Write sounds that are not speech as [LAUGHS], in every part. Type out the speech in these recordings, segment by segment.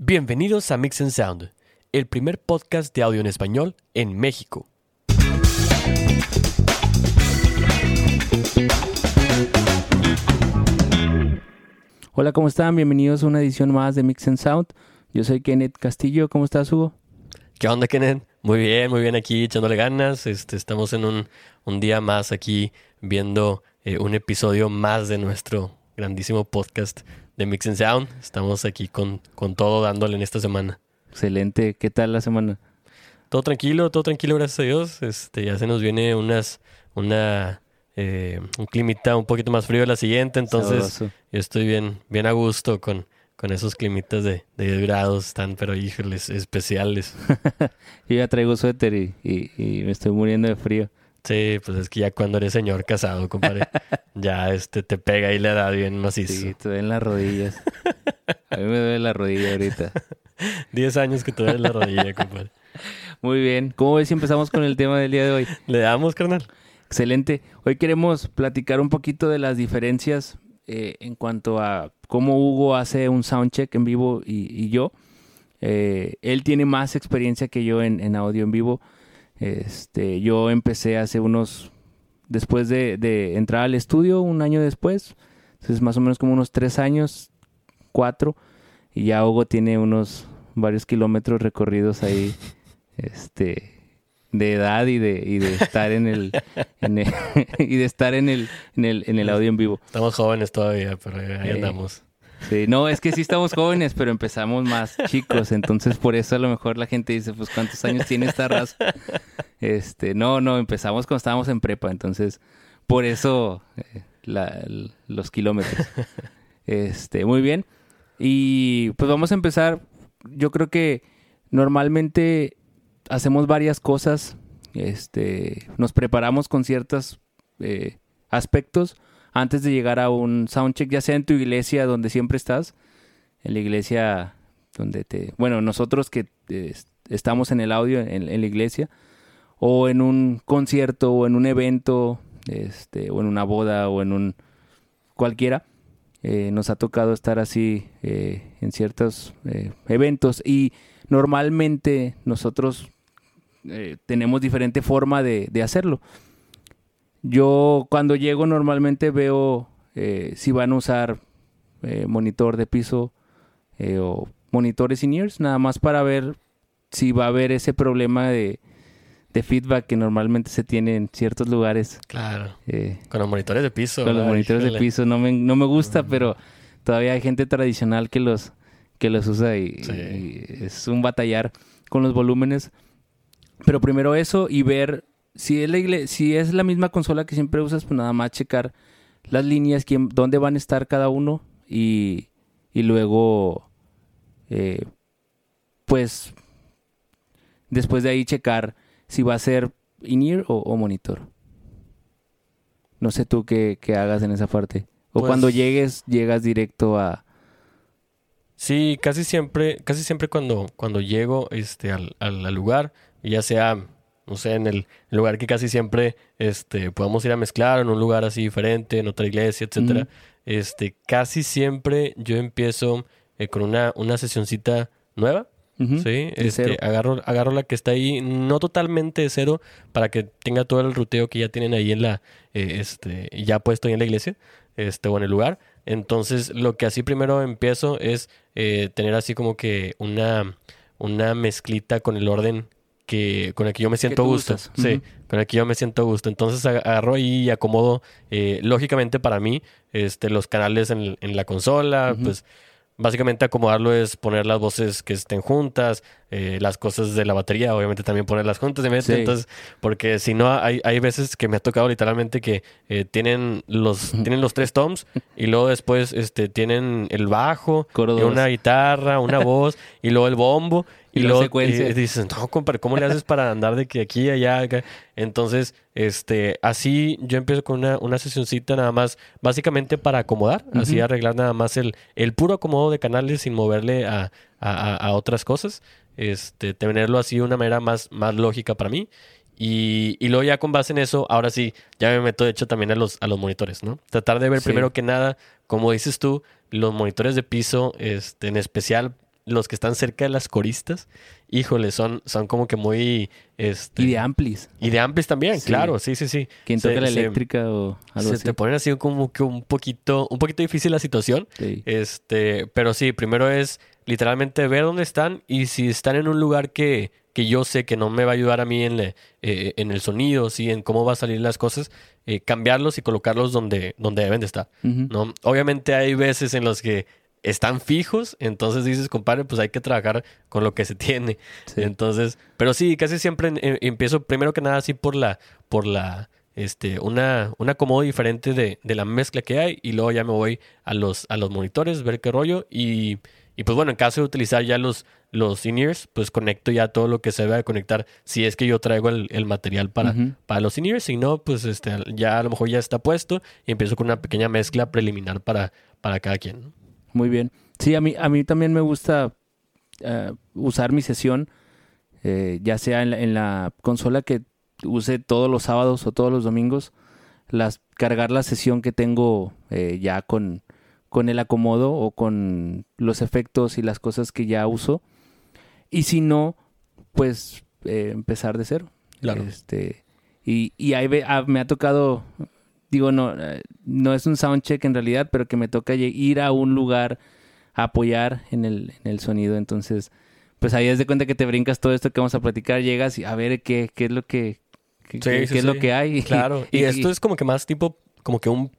Bienvenidos a Mix and Sound, el primer podcast de audio en español en México. Hola, ¿cómo están? Bienvenidos a una edición más de Mix and Sound. Yo soy Kenneth Castillo. ¿Cómo estás, Hugo? ¿Qué onda, Kenneth? Muy bien, muy bien aquí echándole ganas. Este, estamos en un, un día más aquí viendo eh, un episodio más de nuestro grandísimo podcast de Mix and Sound. Estamos aquí con, con todo dándole en esta semana. Excelente. ¿Qué tal la semana? Todo tranquilo, todo tranquilo, gracias a Dios. Este, ya se nos viene unas, una, eh, un climita un poquito más frío la siguiente, entonces Sabroso. yo estoy bien, bien a gusto con, con esos climitas de, de 10 grados, están, pero híjoles, especiales. [LAUGHS] Yo ya traigo suéter y, y- y me estoy muriendo de frío. Sí, pues es que ya cuando eres señor casado, compadre, [LAUGHS] ya este te pega y le da bien macizo. Sí, te duelen las rodillas. A mí me duele la rodilla ahorita. [LAUGHS] 10 años que te duele la rodilla, compadre. [LAUGHS] Muy bien. ¿Cómo ves si empezamos con el tema del día de hoy? ¿Le damos, carnal? Excelente. Hoy queremos platicar un poquito de las diferencias eh, en cuanto a cómo Hugo hace un soundcheck en vivo y, y yo. Eh, él tiene más experiencia que yo en, en audio en vivo. Este, yo empecé hace unos, después de, de entrar al estudio, un año después, entonces más o menos como unos tres años, cuatro, y ya Hugo tiene unos varios kilómetros recorridos ahí, [LAUGHS] este, de edad y de, y de estar en el, en el- [LAUGHS] y de estar en el, en el, en el audio en vivo. Estamos jóvenes todavía, pero ahí Eh, andamos. Sí, no, es que sí estamos jóvenes, pero empezamos más chicos, entonces por eso a lo mejor la gente dice, pues ¿cuántos años tiene esta raza? Este, no, no, empezamos cuando estábamos en prepa, entonces por eso eh, los kilómetros. Este, muy bien. Y pues vamos a empezar. Yo creo que normalmente hacemos varias cosas. Este, nos preparamos con ciertos eh, aspectos antes de llegar a un soundcheck, ya sea en tu iglesia donde siempre estás, en la iglesia donde te, bueno, nosotros que estamos en el audio en, la iglesia, o en un concierto, o en un evento, este, o en una boda, o en un cualquiera. Eh, nos ha tocado estar así eh, en ciertos eh, eventos y normalmente nosotros tenemos diferente forma de hacerlo. Yo cuando llego normalmente veo eh, si van a usar eh, monitor de piso eh, o monitores in-ears, nada más para ver si va a haber ese problema de, de feedback que normalmente se tiene en ciertos lugares. Claro. Con los monitores de piso. con los monitores de piso no me, no me gusta, pero todavía hay gente tradicional que los, que los usa y, Sí. y es un batallar con los volúmenes. Pero primero eso y ver si es la, si es la misma consola que siempre usas, pues nada más checar las líneas, quién, dónde van a estar cada uno y, y luego, eh, pues, después de ahí checar si va a ser in-ear o, o monitor. No sé tú qué, qué hagas en esa parte. O Pues- cuando llegues, llegas directo a... Sí, casi siempre, casi siempre cuando, cuando llego este, al, al- al lugar, ya sea, no sé, en el lugar que casi siempre este, podamos ir a mezclar, en un lugar así diferente, en otra iglesia, etcétera, este, casi siempre yo empiezo eh, con una, una sesioncita nueva. Sí, este, agarro, agarro la que está ahí, no totalmente de cero, para que tenga todo el ruteo que ya tienen ahí en la, eh, este, ya puesto ahí en la iglesia, este, o en el lugar. Entonces, lo que así primero empiezo es eh, tener así como que una, una mezclita con el orden que, con el que yo me siento a gusto. usas. Sí, con el que yo me siento a gusto. Entonces ag- agarro ahí y acomodo, eh, lógicamente para mí, este, los canales en, en la consola, pues básicamente acomodarlo es poner las voces que estén juntas, eh, las cosas de la batería, obviamente también ponerlas juntas, de Sí. entonces, porque si no, hay, hay veces que me ha tocado literalmente que eh, tienen los tienen los tres toms y luego después este tienen el bajo, y una guitarra, una [LAUGHS] voz y luego el bombo Y luego secuencia. y dices, no, compadre, ¿cómo le haces para andar de que aquí, allá, acá? Entonces, este, así yo empiezo con una, una sesioncita nada más, básicamente para acomodar, así Ujú. arreglar nada más el, el puro acomodo de canales sin moverle a, a- a- a otras cosas. Este, tenerlo así de una manera más, más lógica para mí. Y, y luego ya con base en eso, ahora sí, ya me meto de hecho también a los, a los monitores, ¿no? Tratar de ver Sí. primero que nada, como dices tú, los monitores de piso, este, en especial los que están cerca de las coristas, híjole, son, son como que muy... Este, Y de amplis. y de amplis también, Sí. claro, sí, sí, sí. Quien Se- toca la se- eléctrica o algo Se así. te ponen así como que un poquito, un poquito difícil la situación. Sí. Este, pero sí, primero es literalmente ver dónde están y si están en un lugar que, que yo sé que no me va a ayudar a mí en, le- eh, en el sonido, sí, en cómo va a salir las cosas, eh, cambiarlos y colocarlos donde, donde deben de estar. ¿no? Obviamente hay veces en los que están fijos, entonces dices, compadre, pues hay que trabajar con lo que se [LAUGHS] tiene. Sí. Entonces, pero sí, casi siempre empiezo primero que nada así por la, por la, este, una, un acomodo diferente de, de la mezcla que hay y luego ya me voy a los, a los monitores, ver qué rollo y, y pues bueno, en caso de utilizar ya los, los in-ears, pues conecto ya todo lo que se debe de conectar si es que yo traigo el, el material para, para los in-ears, si no, pues este, ya a lo mejor ya está puesto y empiezo con una pequeña mezcla preliminar para, para cada quien. ¿no? Muy bien. Sí, a mí, a mí también me gusta eh, usar mi sesión, eh, ya sea en la, en la consola que use todos los sábados o todos los domingos, las, cargar la sesión que tengo eh, ya con, con el acomodo o con los efectos y las cosas que ya uso. Y si no, pues eh, empezar de cero. Claro. Este, y, y ahí ve- ah, me ha tocado, digo, no, eh, no es un soundcheck en realidad, pero que me toca ir a un lugar a apoyar en el, en el sonido. Entonces, pues ahí es de cuenta que te brincas todo esto que vamos a platicar, llegas y a ver qué, qué es lo que, qué, Sí, qué- sí, qué es lo que hay. [LAUGHS] Claro. Y, esto es como que más tipo, como que un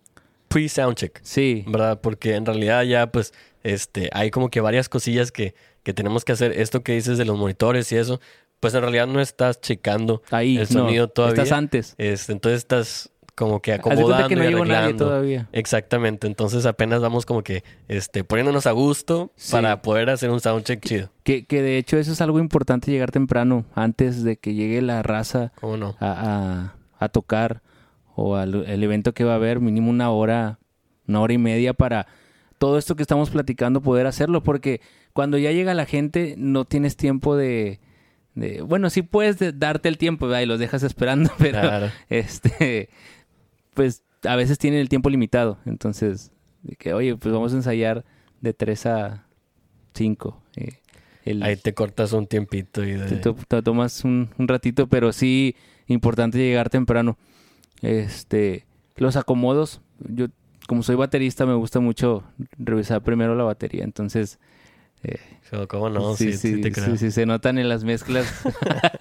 pre-soundcheck. Sí, ¿verdad? Porque en realidad ya pues este hay como que varias cosillas que, que tenemos que hacer. Esto que dices de los monitores y eso, pues en realidad no estás checando ahí, el no, sonido todavía. estás antes. Este, entonces estás como que acomodando que no y llegó nadie arreglando. todavía. Exactamente, entonces apenas vamos como que este poniéndonos a gusto Sí. para poder hacer un soundcheck chido. Que, que de hecho eso es algo importante, llegar temprano, antes de que llegue la raza a, a- a tocar o al el evento que va a haber, mínimo una hora, una hora y media para todo esto que estamos platicando poder hacerlo, porque cuando ya llega la gente no tienes tiempo de... de- bueno, sí puedes de- darte el tiempo ¿verdad? y los dejas esperando, [LAUGHS] pero Claro. este, pues a veces tienen el tiempo limitado, entonces, de que oye, pues vamos a ensayar de 3 a 5. eh, el- Ahí te cortas un tiempito y de... te, to- te tomas un, un ratito, pero sí importante llegar temprano. Este, los acomodos, yo como soy baterista me gusta mucho revisar primero la batería, entonces eh, ¿Cómo no? Sí, sí, te creo. sí, sí, se notan en las mezclas.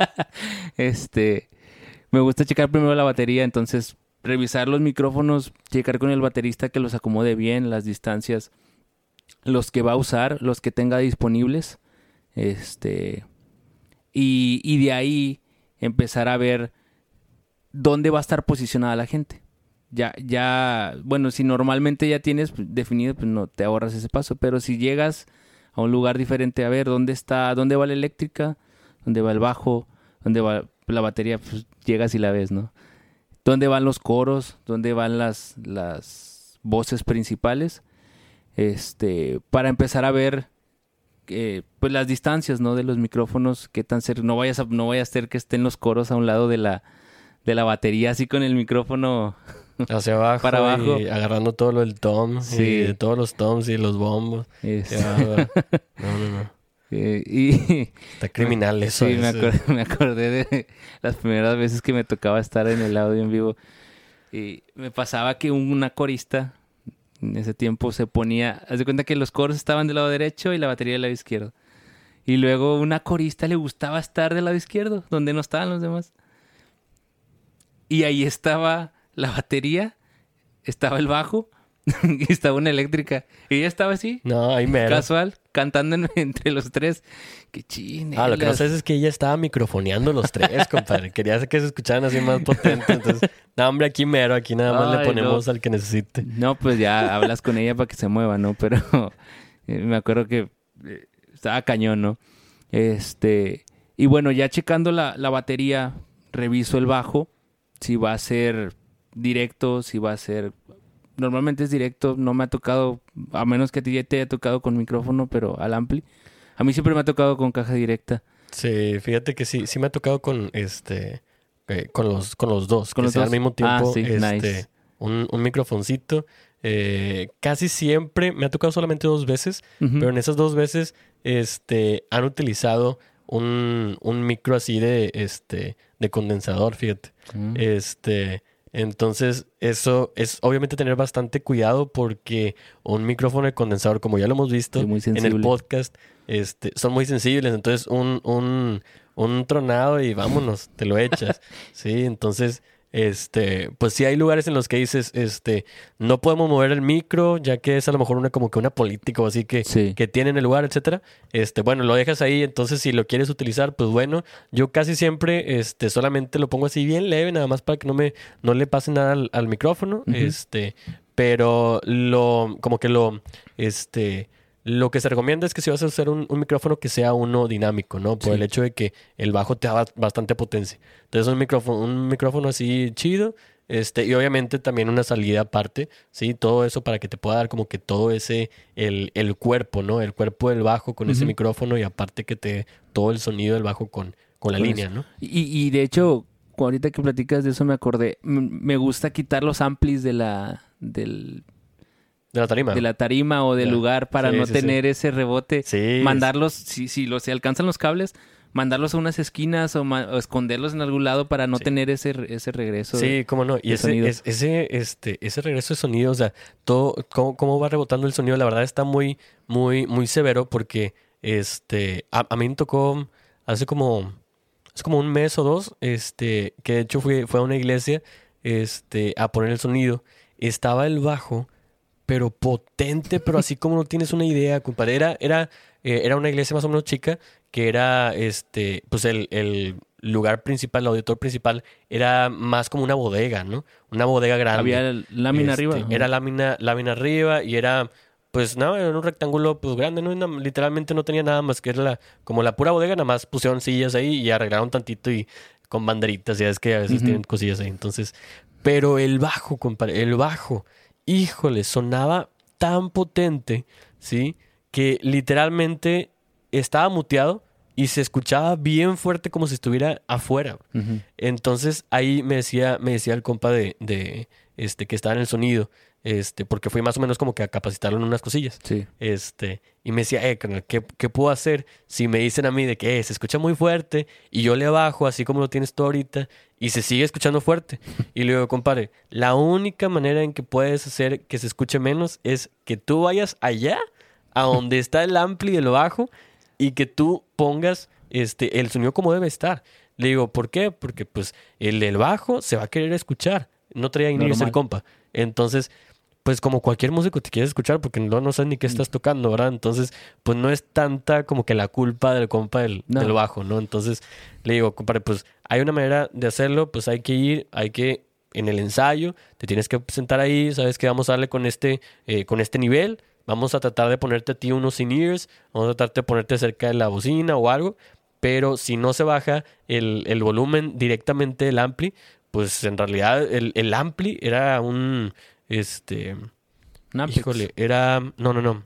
[LAUGHS] este, me gusta checar primero la batería, entonces revisar los micrófonos, checar con el baterista que los acomode bien, las distancias, los que va a usar, los que tenga disponibles, este, y, y de ahí empezar a ver dónde va a estar posicionada la gente. Ya, ya, bueno, si normalmente ya tienes definido, pues no te ahorras ese paso, pero si llegas a un lugar diferente a ver dónde está, dónde va la eléctrica, dónde va el bajo, dónde va la batería, pues llegas y la ves, ¿no? ¿Dónde van los coros? ¿Dónde van las, las voces principales? Este, para empezar a ver eh, pues las distancias, ¿no? De los micrófonos, qué tan cerca, no vayas a, no vayas a hacer que estén los coros a un lado de la, de la batería, así con el micrófono. [LAUGHS] Hacia abajo, Para abajo. y agarrando todo lo del tom, Sí. y de todos los toms y los bombos. [LAUGHS] No, no, no. Eh, y Está criminal [LAUGHS] eso. Sí, me acordé, [LAUGHS] me acordé de las primeras veces que me tocaba estar en el audio en vivo. Y me pasaba que una corista en ese tiempo se ponía. Haz de cuenta que los coros estaban del lado derecho y la batería del lado izquierdo. Y luego una corista le gustaba estar del lado izquierdo, donde no estaban los demás. Y ahí estaba la batería, estaba el bajo [LAUGHS] y estaba una eléctrica. Y ella estaba así, No, ahí mero. casual, cantando en- [LAUGHS] entre los tres. Qué chine. Ah, lo que no sé es que ella estaba microfoneando los tres, [LAUGHS] compadre. Quería que se escucharan así más potente. Entonces, no, hombre, aquí mero, aquí nada más Ay, le ponemos al que necesite. No, pues ya hablas con ella para que se mueva, ¿no? Pero eh, me acuerdo que eh, estaba cañón, ¿no? Este, y bueno, ya checando la, la batería, reviso el bajo, si va a ser directo, si va a ser... Normalmente es directo, no me ha tocado, a menos que a ti ya te haya tocado con micrófono, pero al ampli. A mí siempre me ha tocado con caja directa. Sí, fíjate que sí, sí me ha tocado con este, eh, con los, con los dos, ¿Con que los sea dos? al mismo tiempo, Ah, sí, este, nice. un, un microfoncito, eh, casi siempre, me ha tocado solamente dos veces, pero en esas dos veces este, han utilizado un, un micro así de, este, de condensador, fíjate. Mm. Este, entonces, eso es obviamente tener bastante cuidado porque un micrófono de condensador, como ya lo hemos visto en el podcast, este, son muy sensibles. Entonces, un, un, un tronado y vámonos, te lo echas. [LAUGHS] sí, entonces, este, pues sí hay lugares en los que dices, este, no podemos mover el micro, ya que es a lo mejor una como que una política o así que, Sí. que tiene en el lugar, etcétera. Este, bueno, lo dejas ahí, entonces si lo quieres utilizar, pues bueno, yo casi siempre este solamente lo pongo así bien leve, nada más para que no me no le pase nada al, al micrófono, este, pero lo como que lo este lo que se recomienda es que si vas a usar un, un micrófono que sea uno dinámico, ¿no? Por Sí. el hecho de que el bajo te da ba- bastante potencia. Entonces un micrófono, un micrófono así chido, este, y obviamente también una salida aparte, ¿sí? Todo eso para que te pueda dar como que todo ese, el, el cuerpo, ¿no? El cuerpo del bajo con ese micrófono y aparte que te todo el sonido del bajo con, con la línea. ¿no? Y, y de hecho, ahorita que platicas de eso me acordé, me gusta quitar los amplis de la, del, De la tarima. de la tarima o del lugar para Sí, no sí, sí. tener ese rebote. Sí. Mandarlos, si, si, los, si alcanzan los cables, mandarlos a unas esquinas o, esconderlos en algún lado para no tener ese, ese regreso. Sí, cómo no. Y de ese, es- ese, este, ese regreso de sonido, o sea, todo, cómo, cómo va rebotando el sonido, la verdad está muy, muy, muy severo porque, este, a, a mí me tocó hace como, hace como un mes o dos, este, que de hecho fui, fue a una iglesia, este, a poner el sonido. Estaba el bajo, pero potente, pero así como no tienes una idea, compadre. Era, era, eh, era una iglesia más o menos chica, que era, este, pues el, el lugar principal, el auditor principal, era más como una bodega, ¿no? Una bodega grande. Había lámina Este, arriba. Era lámina, lámina arriba y era, pues nada, era un rectángulo pues grande, ¿no? Literalmente no tenía nada más que era la, como la pura bodega, nada más pusieron sillas ahí y arreglaron tantito y con banderitas, ya es que a veces tienen cosillas ahí. Entonces, pero el bajo, compadre, el bajo, híjole, sonaba tan potente, ¿sí? Que literalmente estaba muteado y se escuchaba bien fuerte como si estuviera afuera. Entonces ahí me decía, me decía el compa de, de este que estaba en el sonido, este, porque fui más o menos como que a capacitarlo en unas cosillas. Sí. Este, y me decía, eh, ¿qué, qué puedo hacer si me dicen a mí de que eh, se escucha muy fuerte y yo le bajo así como lo tienes tú ahorita y se sigue escuchando fuerte? [LAUGHS] Y le digo, compadre, la única manera en que puedes hacer que se escuche menos es que tú vayas allá, a donde [LAUGHS] está el ampli del bajo y que tú pongas este, el sonido como debe estar. Le digo, ¿por qué? Porque pues el del bajo se va a querer escuchar. No traía ni el compa. Entonces, pues como cualquier músico te quieres escuchar porque no, no sabes ni qué estás tocando, ¿verdad? Entonces, pues no es tanta como que la culpa del compa del, No. del bajo, ¿no? Entonces, le digo, compadre, pues hay una manera de hacerlo, pues hay que ir, hay que, en el ensayo, te tienes que sentar ahí, sabes que vamos a darle con este, eh, con este nivel, vamos a tratar de ponerte a ti unos in-ears, vamos a tratar de ponerte cerca de la bocina o algo, pero si no se baja el, el volumen directamente del ampli, pues en realidad el, el ampli era un, este, híjole, era, no, no, no,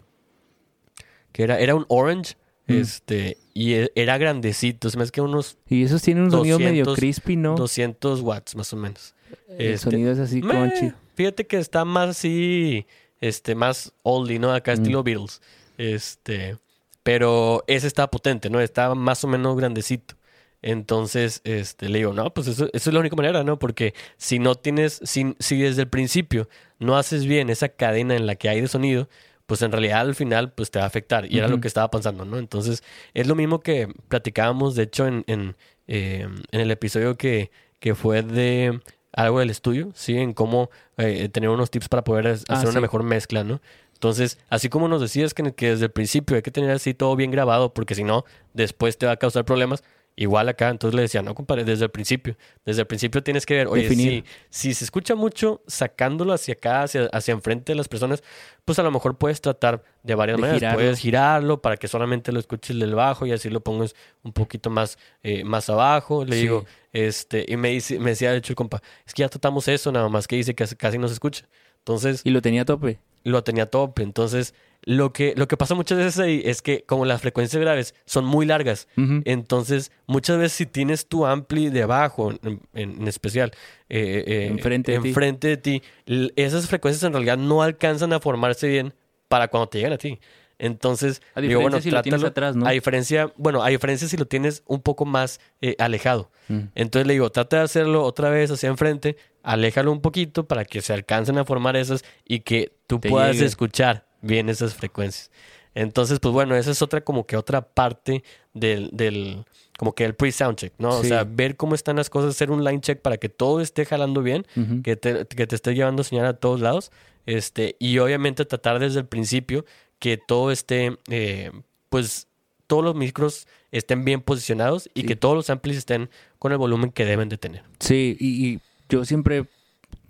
que era, era un orange, Mm. este, y e- era grandecito, se me hace que unos Y esos tienen un sonido medio 200, crispy, ¿no? 200 watts más o menos. El este, sonido es así Meh, crunchy. Fíjate que está más así, este, más oldie, ¿no? Acá Mm. estilo Beatles. Este, pero ese estaba potente, ¿no? Estaba más o menos grandecito. Entonces, este, le digo, no, pues eso, eso es la única manera, ¿no? Porque si no tienes, si, si desde el principio no haces bien esa cadena en la que hay de sonido, pues en realidad al final, pues te va a afectar. Y era lo que estaba pensando, ¿no? Entonces, es lo mismo que platicábamos, de hecho, en, en, eh, en el episodio que, que fue de algo del estudio, ¿sí? En cómo eh, tener unos tips para poder hacer Ah, una sí. mejor mezcla, ¿no? Entonces, así como nos decías que, que desde el principio hay que tener así todo bien grabado, porque si no, después te va a causar problemas. Igual acá, entonces le decía, no, compadre, desde el principio. Desde el principio tienes que ver, oye, si, si se escucha mucho sacándolo hacia acá, hacia, hacia enfrente de las personas, pues a lo mejor puedes tratar de varias De maneras. girarlo. Puedes girarlo para que solamente lo escuches del bajo y así lo pongas un poquito más, eh, más abajo. Le Sí. digo, este, y me, dice, me decía, de hecho, el compa, es que ya tratamos eso, nada más que dice que casi no se escucha. Entonces, Y lo tenía a tope. lo tenía top. Entonces, lo que, lo que pasa muchas veces ahí es que como las frecuencias graves son muy largas, entonces muchas veces si tienes tu ampli debajo, en, especial, eh, eh, Enfrente de ti. enfrente de ti, l- esas frecuencias en realidad no alcanzan a formarse bien para cuando te llegan a ti. Entonces, A digo, diferencia bueno, si lo tienes trátalo- atrás, ¿no? A diferencia, bueno, a diferencia si lo tienes un poco más eh, alejado. Mm. Entonces le digo, trata de hacerlo otra vez hacia enfrente, aléjalo un poquito para que se alcancen a formar esas y que tú Te puedas llegue. escuchar bien esas frecuencias. Entonces, pues bueno, esa es otra como que otra parte del, del como que el pre-sound check, ¿no? O sea, ver cómo están las cosas, hacer un line check para que todo esté jalando bien, que te, que te esté llevando señal a todos lados, este, y obviamente tratar desde el principio que todo esté, eh, pues, todos los micros estén bien posicionados y Sí. que todos los amplis estén con el volumen que deben de tener. Sí, y, y yo siempre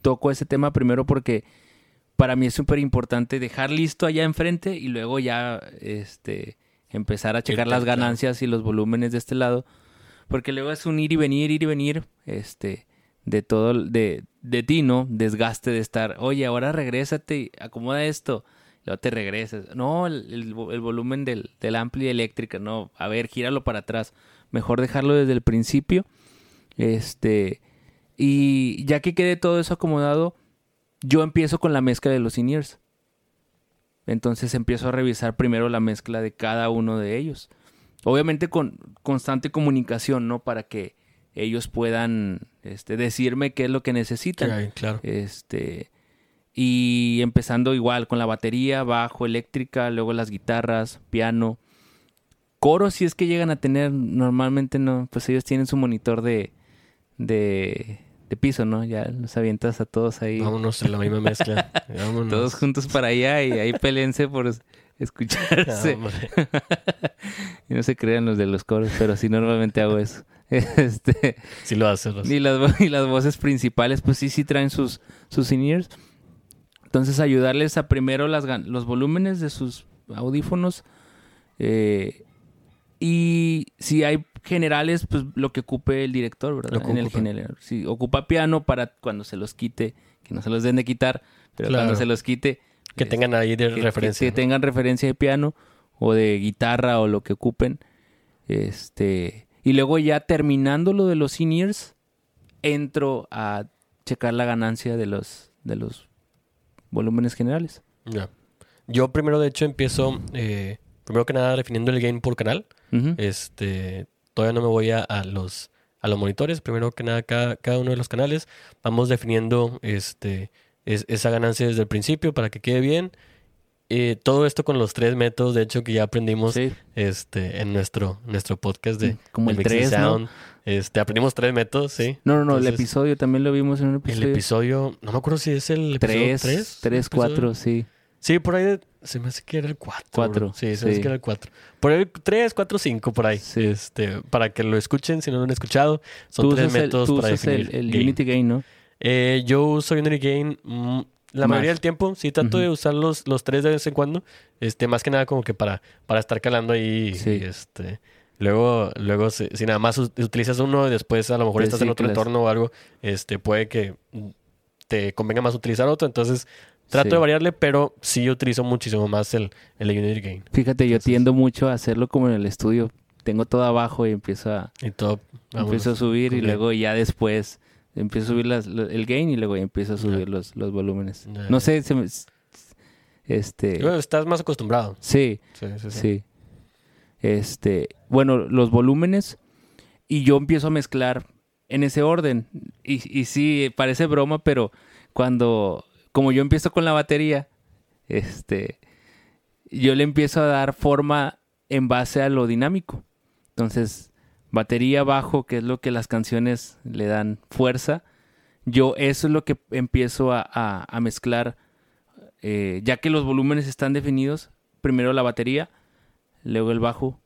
toco ese tema primero porque para mí es súper importante dejar listo allá enfrente y luego ya este empezar a checar las ganancias y los volúmenes de este lado. Porque luego es un ir y venir, ir y venir, este, de todo, de, de ti, ¿no? Desgaste de estar, oye, ahora regrésate, acomoda esto, luego te regresas. No, el, el volumen del, del ampli eléctrica, no, a ver, gíralo para atrás. Mejor dejarlo desde el principio. Este, y ya que quede todo eso acomodado, yo empiezo con la mezcla de los in-ears. Entonces empiezo a revisar primero la mezcla de cada uno de ellos. Obviamente con constante comunicación, ¿no? Para que ellos puedan este, decirme qué es lo que necesitan. claro. Este. Y empezando igual con la batería, bajo, eléctrica, luego las guitarras, piano. Coro, si es que llegan a tener, normalmente no, pues ellos tienen su monitor de, de, piso, ¿no? Ya los avientas a todos ahí, Vámonos en la misma mezcla. [LAUGHS] Vámonos. todos juntos para allá y ahí pelense por escucharse. [LAUGHS] [LAUGHS] y no se crean los de los coros, pero sí normalmente hago eso. Este, Sí lo haces. Y las, y las voces principales, pues sí, sí traen sus, sus in-ears. Entonces, ayudarles a primero las, los volúmenes de sus audífonos. eh, y si hay generales, pues lo que ocupe el director, ¿verdad? Lo que en el general. Si ocupa piano para cuando se los quite, que no se los den de quitar, pero Claro. cuando se los quite, Que tengan ahí de que- referencia. Que, tengan referencia de piano o de guitarra o lo que ocupen. Este, y luego ya terminando lo de los in-ears, entro a checar la ganancia de los de los volúmenes generales. Ya. Yo primero, de hecho, empiezo, eh, primero que nada, definiendo el gain por canal. Este, todavía no me voy a, a los a los monitores. Primero que nada, cada, cada uno de los canales. Vamos definiendo este es- esa ganancia desde el principio para que quede bien. Eh, todo esto con los tres métodos, de hecho, que ya aprendimos Sí. este, en nuestro, nuestro podcast de Como de el Mix and 3, ¿no? Sound. Este, aprendimos tres métodos, sí. No, no, no, el Entonces, episodio también lo vimos en un El episodio. episodio, no me acuerdo si es el episodio 3, 3. 3, 4, sí. Sí, por ahí se me hace que era el 4. Cuatro, Sí, se me hace que era el 4. Por el 3, 4, 5 por ahí. Sí. Este, para que lo escuchen si no lo han escuchado. Son Tú tres usas el, métodos tú para usas definir el gain. Unity Gain, ¿no? Eh, yo uso Unity Gain mm, la Más. mayoría del tiempo. Sí, trato de usar los, los tres de vez en cuando. Este, más que nada como que para, para estar calando ahí. Sí. Este, luego, luego si, si nada más utilizas uno y después a lo mejor estás en otro entorno o algo, este, puede que mm, te convenga más utilizar otro. Entonces, trato Sí. de variarle, pero sí utilizo muchísimo más el, el Unity Gain. Fíjate, yo Entonces- tiendo mucho a hacerlo como en el estudio. Tengo todo abajo y empiezo a, Y vámonos. empiezo a subir y luego ya después empiezo a subir las- el gain y luego ya empiezo a subir los, los volúmenes. No sé, se me- este, Bueno, estás más acostumbrado. sí, Sí, sí, sí. sí. Este, bueno, los volúmenes y yo empiezo a mezclar en ese orden. Y, y sí, parece broma, pero cuando, como yo empiezo con la batería, este, yo le empiezo a dar forma en base a lo dinámico. Entonces, batería bajo, que es lo que las canciones le dan fuerza. Yo eso es lo que empiezo a, mezclar, eh, ya que los volúmenes están definidos. Primero la batería, luego el bajo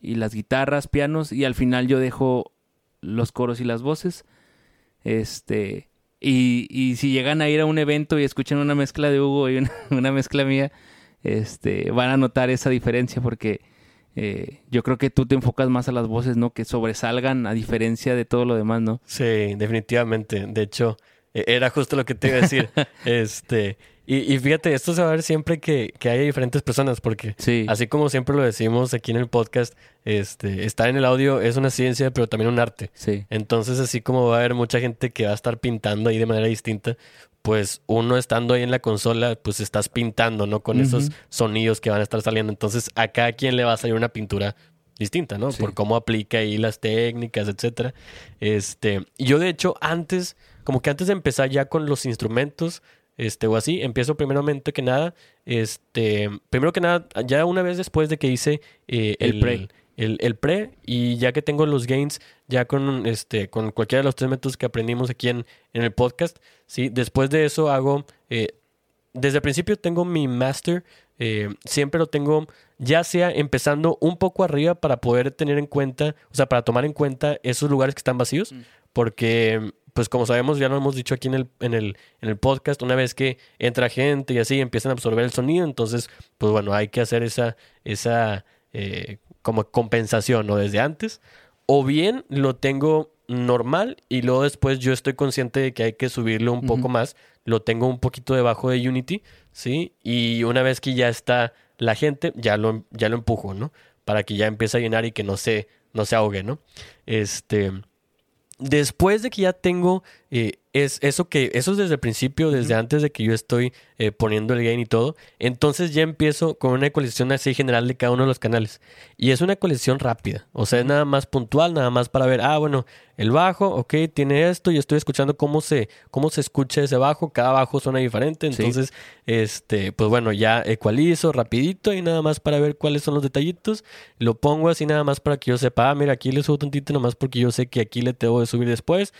y las guitarras, pianos y al final yo dejo los coros y las voces. Este y, y si llegan a ir a un evento y escuchan una mezcla de Hugo y una, [LAUGHS] una mezcla mía, este van a notar esa diferencia porque eh, yo creo que tú te enfocas más a las voces, ¿no? Que sobresalgan a diferencia de todo lo demás, ¿no? Sí, definitivamente. De hecho, e- era justo lo que te iba a decir. [LAUGHS] este, Y, y fíjate, esto se va a ver siempre que, que haya diferentes personas, porque Sí. así como siempre lo decimos aquí en el podcast, este, estar en el audio es una ciencia, pero también un arte. Sí. Entonces, así como va a haber mucha gente que va a estar pintando ahí de manera distinta, pues uno estando ahí en la consola, pues estás pintando, ¿no? Con esos sonidos que van a estar saliendo. Entonces, a cada quien le va a salir una pintura distinta, ¿no? Sí. Por cómo aplica ahí las técnicas, etcétera. Este, yo de hecho antes, como que antes de empezar ya con los instrumentos, este, o así, empiezo primeramente que nada, este, primero que nada, ya una vez después de que hice eh, El pre. el, el pre y ya que tengo los gains ya con este con cualquiera de los tres métodos que aprendimos aquí en, en el podcast sí después de eso hago eh, desde el principio tengo mi master eh, siempre lo tengo ya sea empezando un poco arriba para poder tener en cuenta o sea para tomar en cuenta esos lugares que están vacíos Mm. porque pues como sabemos ya lo hemos dicho aquí en el, en el en el podcast una vez que entra gente y así empiezan a absorber el sonido entonces pues bueno hay que hacer esa esa eh, como compensación o desde antes o bien lo tengo normal y luego después yo estoy consciente de que hay que subirlo un poco más lo tengo un poquito debajo de Unity sí y una vez que ya está la gente ya lo ya lo empujo no para que ya empiece a llenar y que no se no se ahogue no este después de que ya tengo eh, es eso que eso es desde el principio desde antes de que yo estoy eh, poniendo el gain y todo. Entonces ya empiezo con una colección así general de cada uno de los canales. Y es una colección rápida. O sea es nada más puntual nada más para ver ah bueno el bajo ok tiene esto y estoy escuchando cómo se cómo se escucha ese bajo. Cada bajo suena diferente. Sí. entonces este pues bueno ya ecualizo rapidito y nada más para ver cuáles son los detallitos. Lo pongo así nada más para que yo sepa ah mira aquí le subo tantito nada más porque yo sé que aquí le tengo de subir después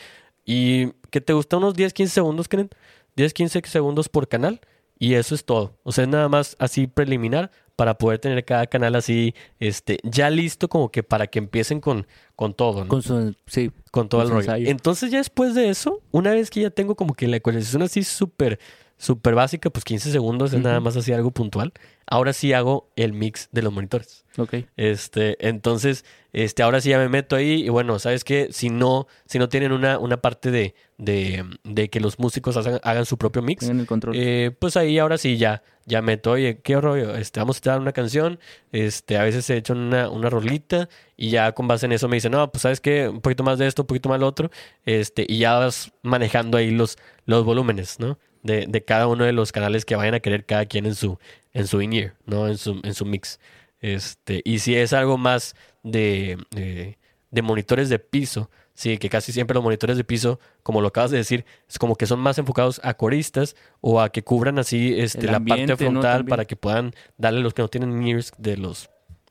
y que te gusta unos 10, 15 segundos, Kenneth. 10, 15 segundos por canal. Y eso es todo. O sea, es nada más así preliminar para poder tener cada canal así, este, ya listo como que para que empiecen con, con todo, ¿no? Con su, sí. con todo con el rollo. ensayo. Entonces ya después de eso, una vez que ya tengo como que la ecualización así súper, súper básica, pues 15 segundos es nada más así algo puntual. Ahora sí hago el mix de los monitores. Ok. Este, entonces, este, ahora sí ya me meto ahí y bueno, ¿sabes qué? Si no, si no tienen una, una parte de, de, de que los músicos hagan, hagan su propio mix, Tengan el control. eh, pues ahí ahora sí ya, ya meto, oye, qué rollo, este, vamos a estar una canción, este, a veces se echan una, una rolita y ya con base en eso me dicen, no, pues sabes qué, un poquito más de esto, un poquito más de lo otro, este, y ya vas manejando ahí los, los volúmenes, ¿no? De, de cada uno de los canales que vayan a querer cada quien en su, en su in-ear, ¿no? En su, en su mix. Este, y si es algo más de, de, de monitores de piso, sí, que casi siempre los monitores de piso, como lo acabas de decir, es como que son más enfocados a coristas o a que cubran así este, la parte frontal para que puedan darle los que no tienen ears de los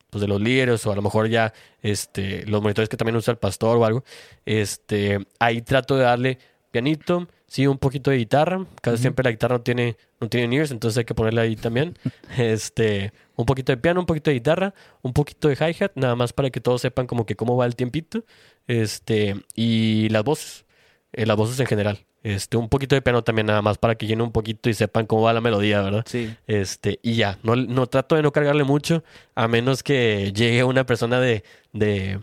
pues de los líderes o a lo mejor ya este los monitores que también usa el pastor o algo este ahí trato de darle pianito sí un poquito de guitarra casi Ujú. siempre la guitarra no tiene no tiene ears entonces hay que ponerla ahí también [LAUGHS] este un poquito de piano un poquito de guitarra un poquito de hi hat nada más para que todos sepan como que cómo va el tiempito este y las voces eh, las voces en general este un poquito de piano también nada más para que llene un poquito y sepan cómo va la melodía verdad Sí. este, y ya, no, no trato de no cargarle mucho, a menos que llegue una persona de, de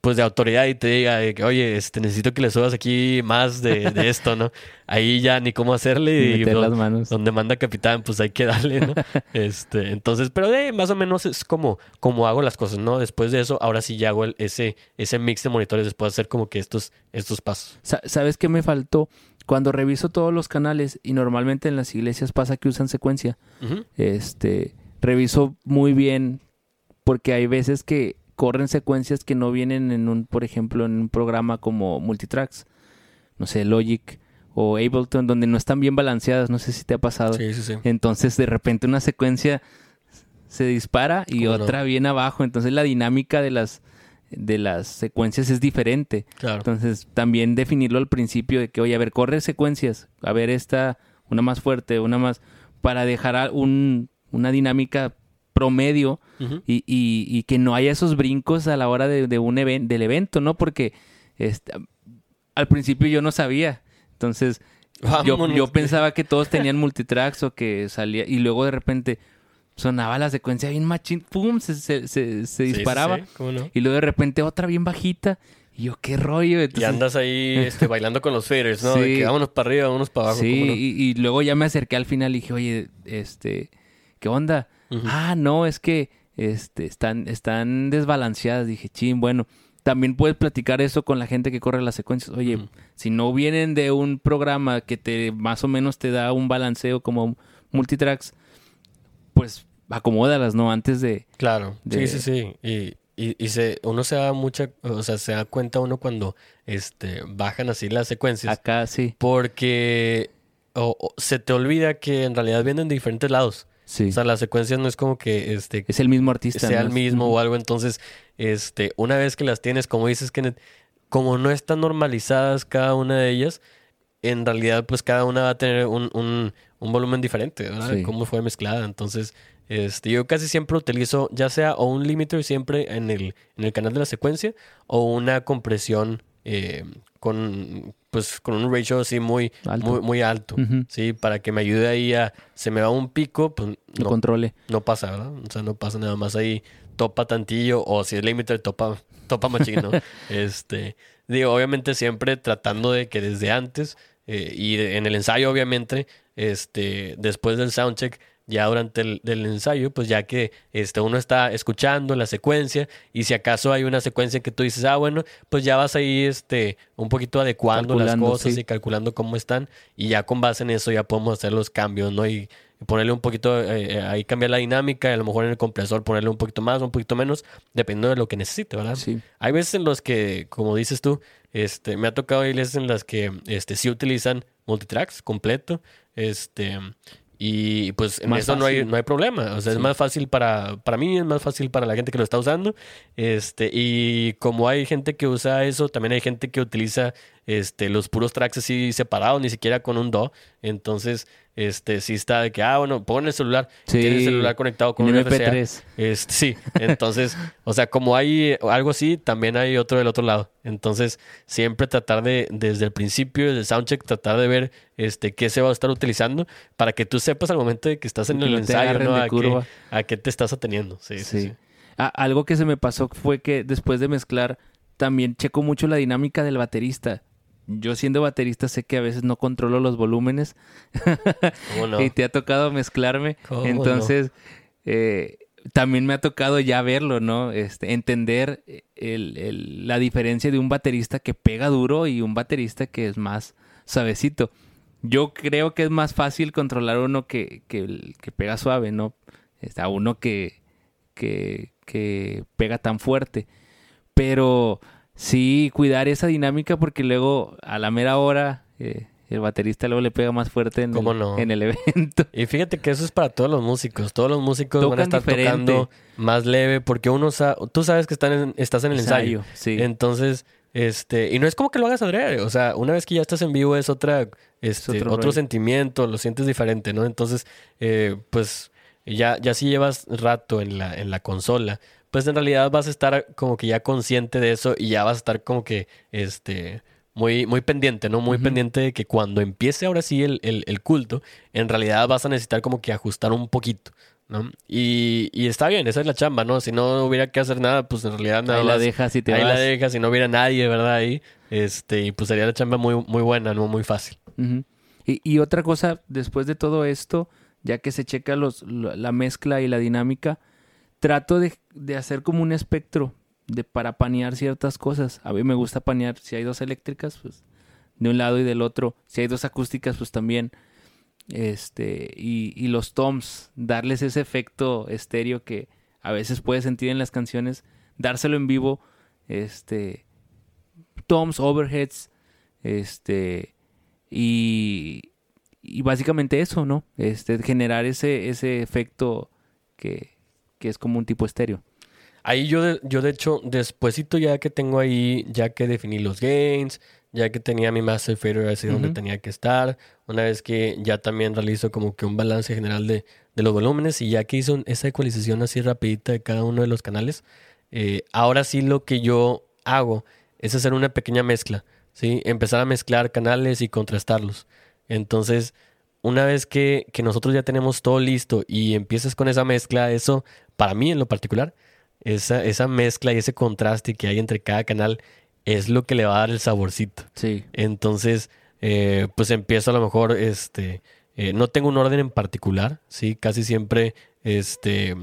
pues de autoridad y te diga de que, oye, este, necesito que le subas aquí más de, de esto, ¿no? [LAUGHS] Ahí ya ni cómo hacerle y Meter no- las manos. donde manda capitán, pues hay que darle, ¿no? [LAUGHS] este, entonces, pero de más o menos es como, como hago las cosas, ¿no? Después de eso, ahora sí ya hago el- ese, ese mix de monitores después de hacer como que estos, estos pasos. Sa- ¿Sabes qué me faltó? Cuando reviso todos los canales, y normalmente en las iglesias pasa que usan secuencia, este, reviso muy bien, porque hay veces que corren secuencias que no vienen en un, por ejemplo, en un programa como Multitracks, no sé, Logic o Ableton, donde no están bien balanceadas, no sé si te ha pasado. Sí, sí, sí. Entonces, de repente una secuencia se dispara y ¿Cómo no? otra viene abajo, entonces la dinámica de las de las secuencias es diferente. Claro. Entonces, también definirlo al principio de que, oye, a ver, corre secuencias, a ver esta, una más fuerte, una más, para dejar un, una dinámica promedio y, y, y que no haya esos brincos a la hora de, de un even- del evento, ¿no? Porque este, al principio yo no sabía. Entonces, yo, pensaba que todos tenían multitracks o que salía, y luego de repente sonaba la secuencia bien machín, ¡pum! Se, se, se, se sí, disparaba. sí, ¿cómo no? Y luego de repente otra bien bajita. Y yo, qué rollo. Y andas ahí [LAUGHS] este, bailando con los faders, ¿no? De Sí. que vámonos para arriba, vámonos para abajo. sí, y, y luego ya me acerqué al final y dije, oye, este, ¿qué onda? Ah, no, es que este, están, están desbalanceadas. Dije, chin, bueno. También puedes platicar eso con la gente que corre las secuencias. Oye, si no vienen de un programa que te más o menos te da un balanceo como multitracks, pues acomódalas, ¿no? Antes de... Claro, de- sí, sí, sí. Y, y, y se, uno se da mucha, o sea, se da cuenta uno cuando este, bajan así las secuencias. Acá sí. Porque o- o se te olvida que en realidad vienen de diferentes lados. Sí. O sea, las secuencias no es como que este, es el mismo artista. sea ¿no? el mismo o algo. Entonces, este, una vez que las tienes, como dices, que como no están normalizadas cada una de ellas, en realidad, pues cada una va a tener un, un, un volumen diferente, ¿verdad? Sí. Cómo fue mezclada. Entonces, este, yo casi siempre utilizo ya sea o un limiter siempre en el, en el canal de la secuencia o una compresión eh, con, pues, con un ratio así muy Alto. muy, muy alto. Sí, para que me ayude ahí a, se me va un pico, pues Lo no, controle. no pasa, ¿verdad? O sea, no pasa nada más ahí, topa tantillo, o si es limiter, topa, topa machino. [LAUGHS] este, digo, obviamente siempre tratando de que desde antes, eh, y en el ensayo, obviamente, este, después del soundcheck, ya durante el del ensayo, pues ya que este, uno está escuchando la secuencia, y si acaso hay una secuencia que tú dices, ah, bueno, pues ya vas ahí este, un poquito adecuando Calculando, las cosas sí. y calculando cómo están, y ya con base en eso ya podemos hacer los cambios, ¿no? Y, y ponerle un poquito, eh, eh, ahí cambiar la dinámica, a lo mejor en el compresor ponerle un poquito más, un poquito menos, dependiendo de lo que necesite, ¿verdad? Sí. Hay veces en los que, como dices tú, este, me ha tocado iglesias en las que este, sí utilizan multitracks completo, este, y pues en Más eso no hay, no hay problema. O sea, es más fácil para, para mí, es más fácil para la gente que lo está usando. Este, y como hay gente que usa eso, también hay gente que utiliza este, los puros tracks así separados, ni siquiera con un do. Entonces, este, sí está de que, ah, bueno, en el celular, y tiene el Sí. celular conectado con un RCA. MP3. Este, sí, entonces, [LAUGHS] o sea, como hay algo así, también hay otro del otro lado. Entonces, siempre tratar de, desde el principio, desde el soundcheck, tratar de ver este qué se va a estar utilizando para que tú sepas al momento de que estás en Que el ensayo, ¿no? A, qué, a qué te estás ateniendo. Sí, sí, Sí. sí. Ah, algo que se me pasó fue que después de mezclar, también checo mucho la dinámica del baterista. Yo siendo baterista sé que a veces no controlo los volúmenes ¿Cómo no? [LAUGHS] y te ha tocado mezclarme. ¿Cómo Entonces, eh, también me ha tocado ya verlo, ¿no? Este, entender el- el- la diferencia de un baterista que pega duro y un baterista que es más suavecito. Yo creo que es más fácil controlar uno que, que, pega suave, ¿no? Está uno que, que, que pega tan fuerte. Pero sí, cuidar esa dinámica porque luego a la mera hora eh, el baterista luego le pega más fuerte en, ¿Cómo el, no? en el evento. Y fíjate que eso es para todos los músicos. Todos los músicos van a estar diferente. tocando más leve porque uno sa- tú sabes que están en- estás en el ensayo. sí. Entonces, este, y no es como que lo hagas adrede, o sea, una vez que ya estás en vivo es otra, este, otro otro, sentimiento, lo sientes diferente, ¿no? Entonces, eh, pues, ya, ya si llevas rato en la, en la consola, pues en realidad vas a estar como que ya consciente de eso y ya vas a estar como que, este, muy, muy pendiente, ¿no? Muy pendiente de que cuando empiece ahora sí el, el, el culto, en realidad vas a necesitar como que ajustar un poquito. ¿no? Y, y está bien, esa es la chamba, ¿no? Si no hubiera que hacer nada, pues en realidad nada Ahí la dejas y te ahí vas. la dejas y no hubiera nadie, ¿verdad? Ahí, este, y pues sería la chamba muy, muy buena, ¿no? Muy fácil. Y, y otra cosa, después de todo esto, ya que se checa los, lo- la mezcla y la dinámica, trato de, de hacer como un espectro de para panear ciertas cosas. A mí me gusta panear, si hay dos eléctricas, pues de un lado y del otro. Si hay dos acústicas, pues también. Este, y, y los toms, darles ese efecto estéreo que a veces puedes sentir en las canciones, dárselo en vivo, este, toms, overheads, este, y, y básicamente eso, ¿no? Este, generar ese, ese efecto que, que es como un tipo estéreo. Ahí yo, de, yo de hecho, despuesito ya que tengo ahí, ya que definí los gains, ya que tenía mi master fader así donde tenía que estar, una vez que ya también realizo como que un balance general de, de los volúmenes y ya que hizo esa ecualización así rapidita de cada uno de los canales, eh, ahora sí lo que yo hago es hacer una pequeña mezcla, ¿sí? Empezar a mezclar canales y contrastarlos. Entonces, una vez que, que nosotros ya tenemos todo listo y empiezas con esa mezcla, eso, para mí en lo particular, esa, esa mezcla y ese contraste que hay entre cada canal es lo que le va a dar el saborcito. Sí. Entonces, eh, pues empiezo a lo mejor, este, eh, no tengo un orden en particular, ¿sí? Casi siempre, este,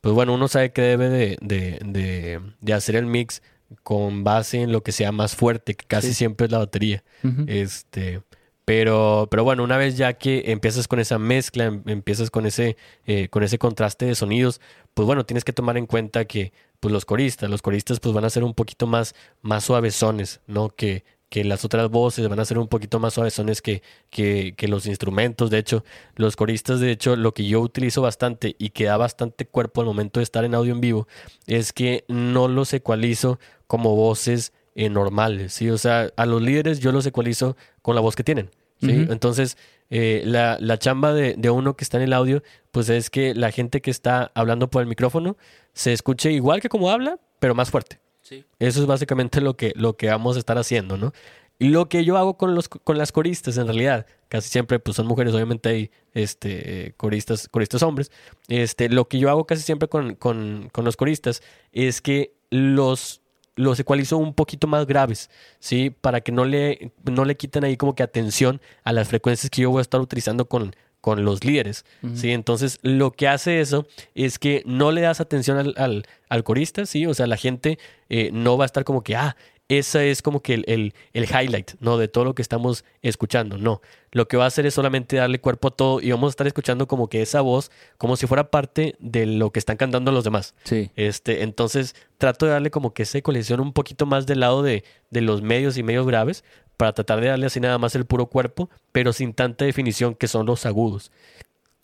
pues bueno, uno sabe que debe de, de, de, de hacer el mix con base en lo que sea más fuerte, que casi Sí. siempre es la batería. Este, pero, pero bueno, una vez ya que empiezas con esa mezcla, em- empiezas con ese, eh, con ese contraste de sonidos, pues bueno, tienes que tomar en cuenta que pues los coristas, los coristas pues van a ser un poquito más, más suavezones, ¿no? Que, que las otras voces van a ser un poquito más suavezones que, que, que los instrumentos. De hecho, los coristas, de hecho, lo que yo utilizo bastante y que da bastante cuerpo al momento de estar en audio en vivo, es que no los ecualizo como voces eh, normales, ¿sí? O sea, a los líderes yo los ecualizo con la voz que tienen, ¿sí? Entonces, eh, la, la chamba de, de uno que está en el audio, pues es que la gente que está hablando por el micrófono se escuche igual que como habla, pero más fuerte. Sí. Eso es básicamente lo que, lo que vamos a estar haciendo, ¿no? Y lo que yo hago con, los, con las coristas, en realidad, casi siempre pues son mujeres, obviamente hay este, eh, coristas, coristas hombres. Este, lo que yo hago casi siempre con, con, con los coristas es que los, los ecualizo un poquito más graves, ¿sí? Para que no le, no le quiten ahí como que atención a las frecuencias que yo voy a estar utilizando con, con los líderes. ¿sí? Entonces, lo que hace eso es que no le das atención al, al, al corista, ¿sí? O sea, la gente eh, no va a estar como que, ah, esa es como que el, el, el highlight, ¿no? De todo lo que estamos escuchando, no. Lo que va a hacer es solamente darle cuerpo a todo y vamos a estar escuchando como que esa voz, como si fuera parte de lo que están cantando los demás. Sí. Este, entonces trato de darle como que esa colección un poquito más del lado de, de los medios y medios graves para tratar de darle así nada más el puro cuerpo, pero sin tanta definición que son los agudos.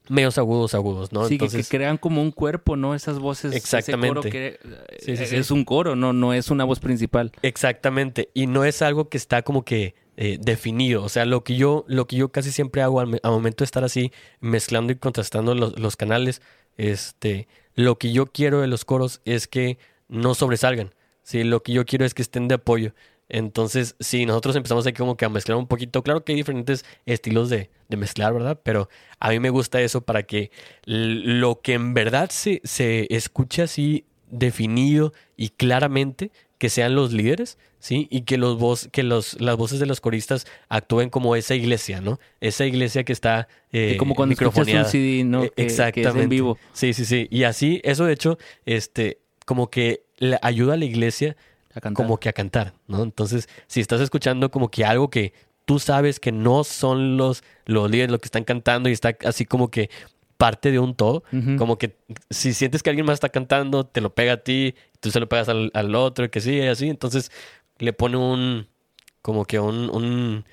Medios agudos, agudos, ¿no? Sí, que- Entonces, que, crean como un cuerpo, ¿no? Esas voces. ese Exactamente. coro que, eh, Sí, sí, sí. Es un coro, no, no es una voz principal. Exactamente. Y no es algo que está como que eh, definido. O sea, lo que yo, lo que yo casi siempre hago al momento de estar así, mezclando y contrastando los, los canales, este, lo que yo quiero de los coros es que no sobresalgan. Sí, lo que yo quiero es que estén de apoyo. Entonces, si nosotros empezamos aquí como que a mezclar un poquito, claro que hay diferentes estilos de, de mezclar, ¿verdad? Pero a mí me gusta eso para que lo que en verdad se, se escuche así definido y claramente, que sean los líderes, ¿sí? Y que, los voz, que los, las voces de los coristas actúen como esa iglesia, ¿no? Esa iglesia que está eh, como cuando escuchas un microfoneada. CD, ¿no? Eh, Que- que es en Exactamente. vivo. Sí, sí, sí. Y así, eso de hecho, este, como que ayuda a la iglesia. Como que a cantar, ¿no? Entonces, si estás escuchando como que algo que tú sabes que no son los, los líderes los que están cantando y está así como que parte de un todo, como que si sientes que alguien más está cantando, te lo pega a ti, tú se lo pegas al, al otro, y que sí, y así, entonces le pone un, como que un, un,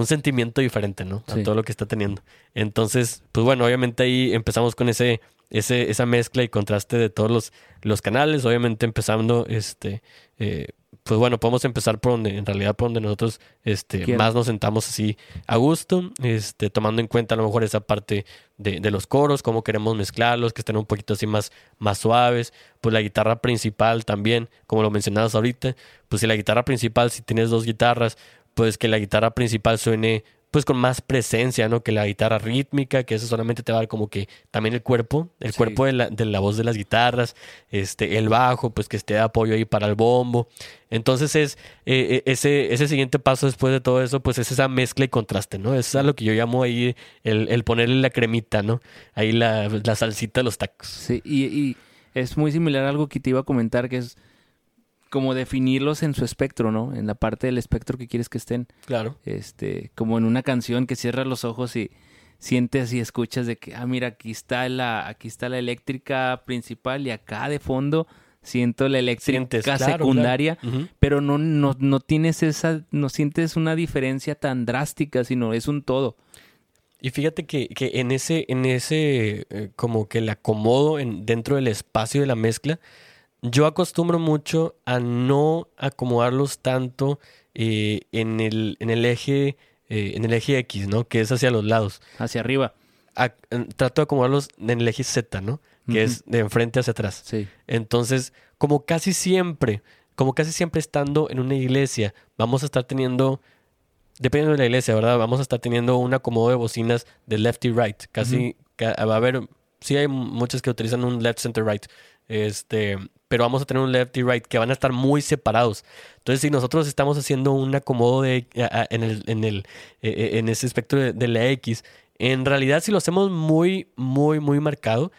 un sentimiento diferente, ¿no? A Sí. todo lo que está teniendo. Entonces, pues bueno, obviamente ahí empezamos con ese, ese, esa mezcla y contraste de todos los, los canales, obviamente empezando, este, eh, pues bueno, podemos empezar por donde, en realidad por donde nosotros este, Quiero. más nos sentamos así a gusto, este, tomando en cuenta a lo mejor esa parte de, de los coros, cómo queremos mezclarlos, que estén un poquito así más, más suaves, pues la guitarra principal también, como lo mencionabas ahorita, pues si la guitarra principal, si tienes dos guitarras, pues que la guitarra principal suene pues con más presencia, ¿no? Que la guitarra rítmica, que eso solamente te va a dar como que también el cuerpo, el Sí. cuerpo de la, de la voz de las guitarras, este, el bajo, pues que esté de apoyo ahí para el bombo. Entonces es eh, eh, ese, ese siguiente paso después de todo eso, pues es esa mezcla y contraste, ¿no? Es a lo que yo llamo ahí el, el ponerle la cremita, ¿no? Ahí la, la salsita de los tacos. Sí, y, y es muy similar a algo que te iba a comentar, que es como definirlos en su espectro, ¿no? En la parte del espectro que quieres que estén. Claro. Este, como en una canción que cierras los ojos y sientes y escuchas de que, ah, mira, aquí está la, aquí está la eléctrica principal y acá de fondo siento la eléctrica Sientes, claro, secundaria, claro. Pero no, no, no tienes esa, no sientes una diferencia tan drástica, sino es un todo. Y fíjate que, que en ese, en ese, eh, como que el acomodo en, dentro del espacio de la mezcla, yo acostumbro mucho a no acomodarlos tanto eh, en el, en el eje, eh, en el eje X, ¿no? Que es hacia los lados. Hacia arriba. A- trato de acomodarlos en el eje Z, ¿no? Que es de enfrente hacia atrás. Sí. Entonces, como casi siempre, como casi siempre estando en una iglesia, vamos a estar teniendo, dependiendo de la iglesia, ¿verdad? Vamos a estar teniendo un acomodo de bocinas de left y right. Casi ca- va a haber, sí hay muchas que utilizan un left, center, right. Este, pero vamos a tener un left y right que van a estar muy separados. Entonces, si nosotros estamos haciendo un acomodo de, en, el, en, el, eh, eh, en ese espectro de, la X, en realidad si lo hacemos muy, muy, muy marcado,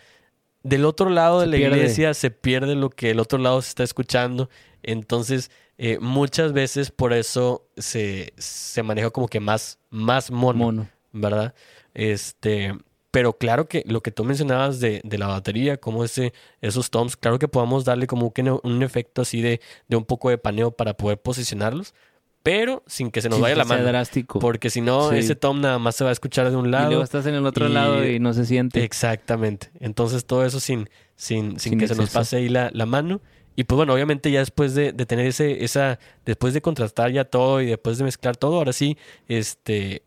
del otro lado de la iglesia se pierde lo que el otro lado se está escuchando. Entonces, eh, muchas veces por eso se, se maneja como que más, más mono, mono, ¿verdad? Este, pero claro que lo que tú mencionabas de, de la batería, como ese, esos toms, claro que podamos darle como que un efecto así de, de un poco de paneo para poder posicionarlos, pero sin que se nos vaya la mano. drástico. Porque si no, ese tom nada más se va a escuchar de un lado. Y luego estás en el otro lado y no se siente. Exactamente. Entonces todo eso sin, sin, sin, que se nos pase ahí la, la, mano. Y pues bueno, obviamente ya después de, de, tener ese, esa, después de contrastar ya todo y después de mezclar todo, ahora sí, este,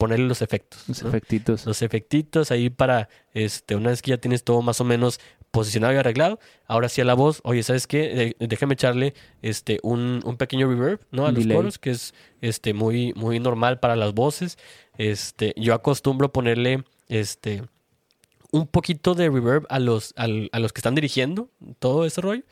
ponerle los efectos. Los efectitos. Los efectitos ahí para, este, una vez que ya tienes todo más o menos posicionado y arreglado, ahora sí a la voz, oye, ¿sabes qué? déjame echarle este, un, un pequeño reverb, ¿no? A los coros, que es este, muy, muy normal para las voces. Este, yo acostumbro ponerle, este, un poquito de reverb a los, a, los que están dirigiendo todo ese rollo.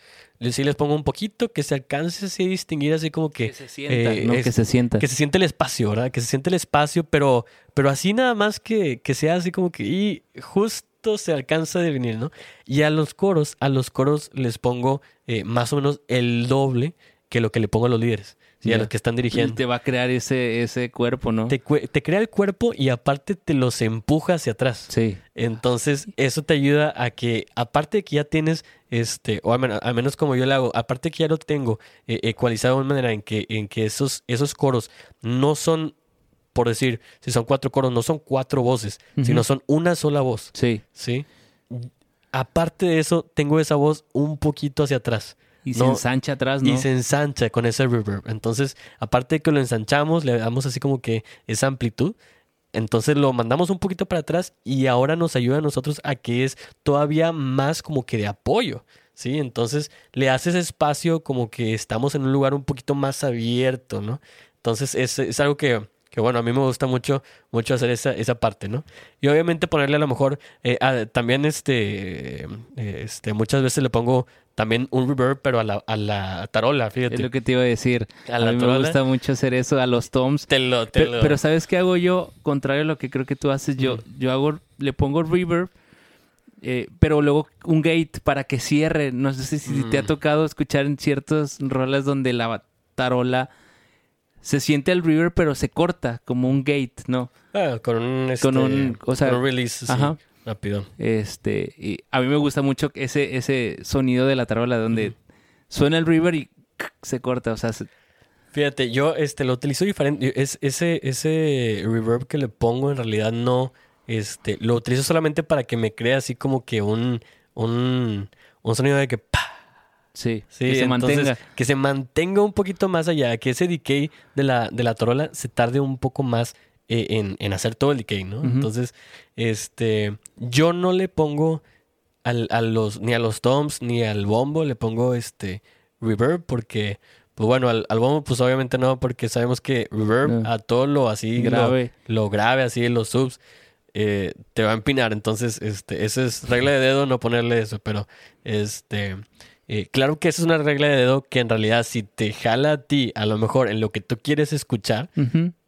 Sí les pongo un poquito, que se alcance así a distinguir así como que... Que se sienta, eh, no, que se sienta. Que se siente el espacio, ¿verdad? Que se siente el espacio, pero, pero así nada más que, que sea así como que... Y justo se alcanza a definir, ¿no? Y a los coros, a los coros les pongo eh, más o menos el doble que lo que le pongo a los líderes. Sí, a los que están dirigiendo. Y te va a crear ese, ese cuerpo, ¿no? Te, te, crea el cuerpo y aparte te los empuja hacia atrás. Sí. Entonces, eso te ayuda a que, aparte de que ya tienes, este, o al menos, como yo le hago, aparte de que ya lo tengo eh, ecualizado de una manera en que, en que esos, esos coros no son, por decir, si son cuatro coros, no son cuatro voces, sino son una sola voz. Sí. Sí. Aparte de eso, tengo esa voz un poquito hacia atrás. Y se ensancha atrás, ¿no? Y se ensancha con ese reverb. Entonces, aparte de que lo ensanchamos, le damos así como que esa amplitud. Entonces lo mandamos un poquito para atrás y ahora nos ayuda a nosotros a que es todavía más como que de apoyo. ¿Sí? Entonces le haces espacio como que estamos en un lugar un poquito más abierto, ¿no? Entonces es, es algo que, que bueno, a mí me gusta mucho, mucho hacer esa, esa parte, ¿no? Y obviamente ponerle a lo mejor, eh, también este, este, muchas veces le pongo también un reverb, pero a la, a la tarola, fíjate. Es lo que te iba a decir. A, mí me gusta mucho hacer eso, a los toms. Te lo, te lo... Pero ¿sabes qué hago yo? Contrario a lo que creo que tú haces, yo, yo hago, le pongo reverb, eh, pero luego un gate para que cierre. No sé si te ha tocado escuchar en ciertos roles donde la tarola se siente el reverb, pero se corta, como un gate, ¿no? Ah, con un, este, con un, o sea, release. Ajá. Rápido. Este, y a mí me gusta mucho ese, ese sonido de la tarola donde suena el river y se corta, o sea, Fíjate, yo este lo utilizo diferente. Es, ese, ese reverb que le pongo en realidad no. Este, lo utilizo solamente para que me crea así como que un, un, un sonido de que Sí, que se mantenga. Que se mantenga un poquito más allá, que ese decay de la, de la tarola se tarde un poco más eh, en, hacer todo el decay, ¿no? Entonces, este, yo no le pongo al, a los, ni a los toms ni al bombo, le pongo este reverb porque, pues bueno, al, bombo pues obviamente no, porque sabemos que reverb a todo lo así grave, lo, grave así, los subs, eh, te va a empinar. Entonces, este, esa es regla de dedo no ponerle eso, pero este... Eh, claro que esa es una regla de dedo que en realidad si te jala a ti, a lo mejor en lo que tú quieres escuchar,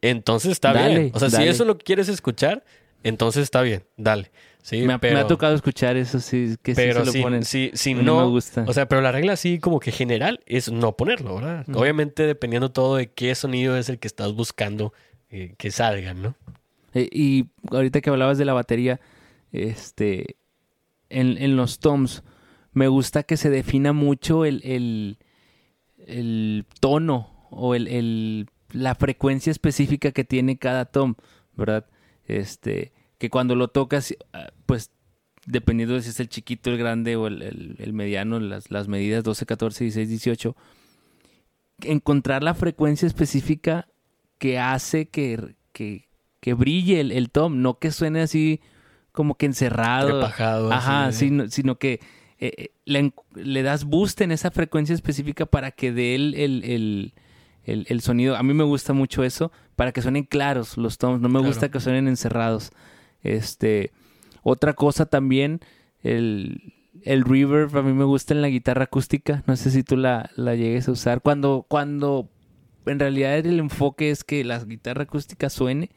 entonces está bien. O sea, si eso lo quieres escuchar, entonces está bien, dale. Sí, me, ha tocado escuchar eso, sí, que pero sí lo Si, no, me gusta. O sea, pero la regla así como que general es no ponerlo, ¿verdad? Obviamente dependiendo todo de qué sonido es el que estás buscando eh, que salga, ¿no? Eh, y ahorita que hablabas de la batería, este, en, en los toms, me gusta que se defina mucho el, el, tono o el, la frecuencia específica que tiene cada tom, ¿verdad? Este, que cuando lo tocas, ah, pues dependiendo de si es el chiquito, el grande o el, mediano, las, las, medidas 12, 14, 16, 18, encontrar la frecuencia específica que hace que, que, que brille el, tom, no que suene así como que encerrado. Ajá, sino, sino que eh, eh, le, das boost en esa frecuencia específica para que dé el, el, sonido. A mí me gusta mucho eso, para que suenen claros los tonos. No me gusta que suenen encerrados. Este, otra cosa también, el, el reverb a mí me gusta en la guitarra acústica. No sé si tú la, la llegues a usar. Cuando, cuando en realidad el enfoque es que la guitarra acústica suene,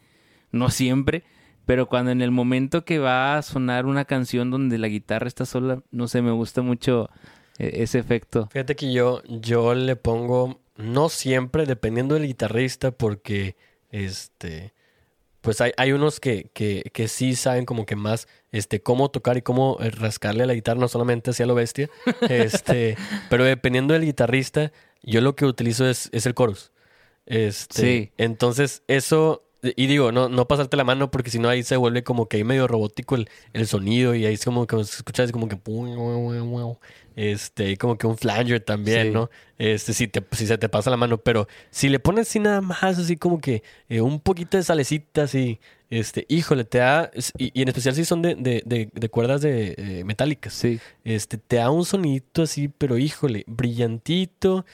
no siempre, pero cuando en el momento que va a sonar una canción donde la guitarra está sola, no sé, me gusta mucho ese efecto. Fíjate que yo, yo le pongo, no siempre, dependiendo del guitarrista, porque este pues hay, hay unos que, que, que, sí saben como que más este, cómo tocar y cómo eh, rascarle a la guitarra, no solamente hacia lo bestia. [LAUGHS] Este, pero dependiendo del guitarrista, yo lo que utilizo es, es el chorus. Este, Sí. Entonces, eso, y digo, no, no pasarte la mano porque si no ahí se vuelve como que ahí medio robótico el, el sonido y ahí es como que se escucha así como que este, y como que un flanger también, Sí. ¿no? Este, si, te, si se te pasa la mano, pero si le pones así nada más, así como que eh, un poquito de salecita, así, este, híjole, te da, y, y en especial si son de, de, de, de cuerdas de, eh, metálicas, Sí. este, te da un sonidito así, pero híjole, brillantito,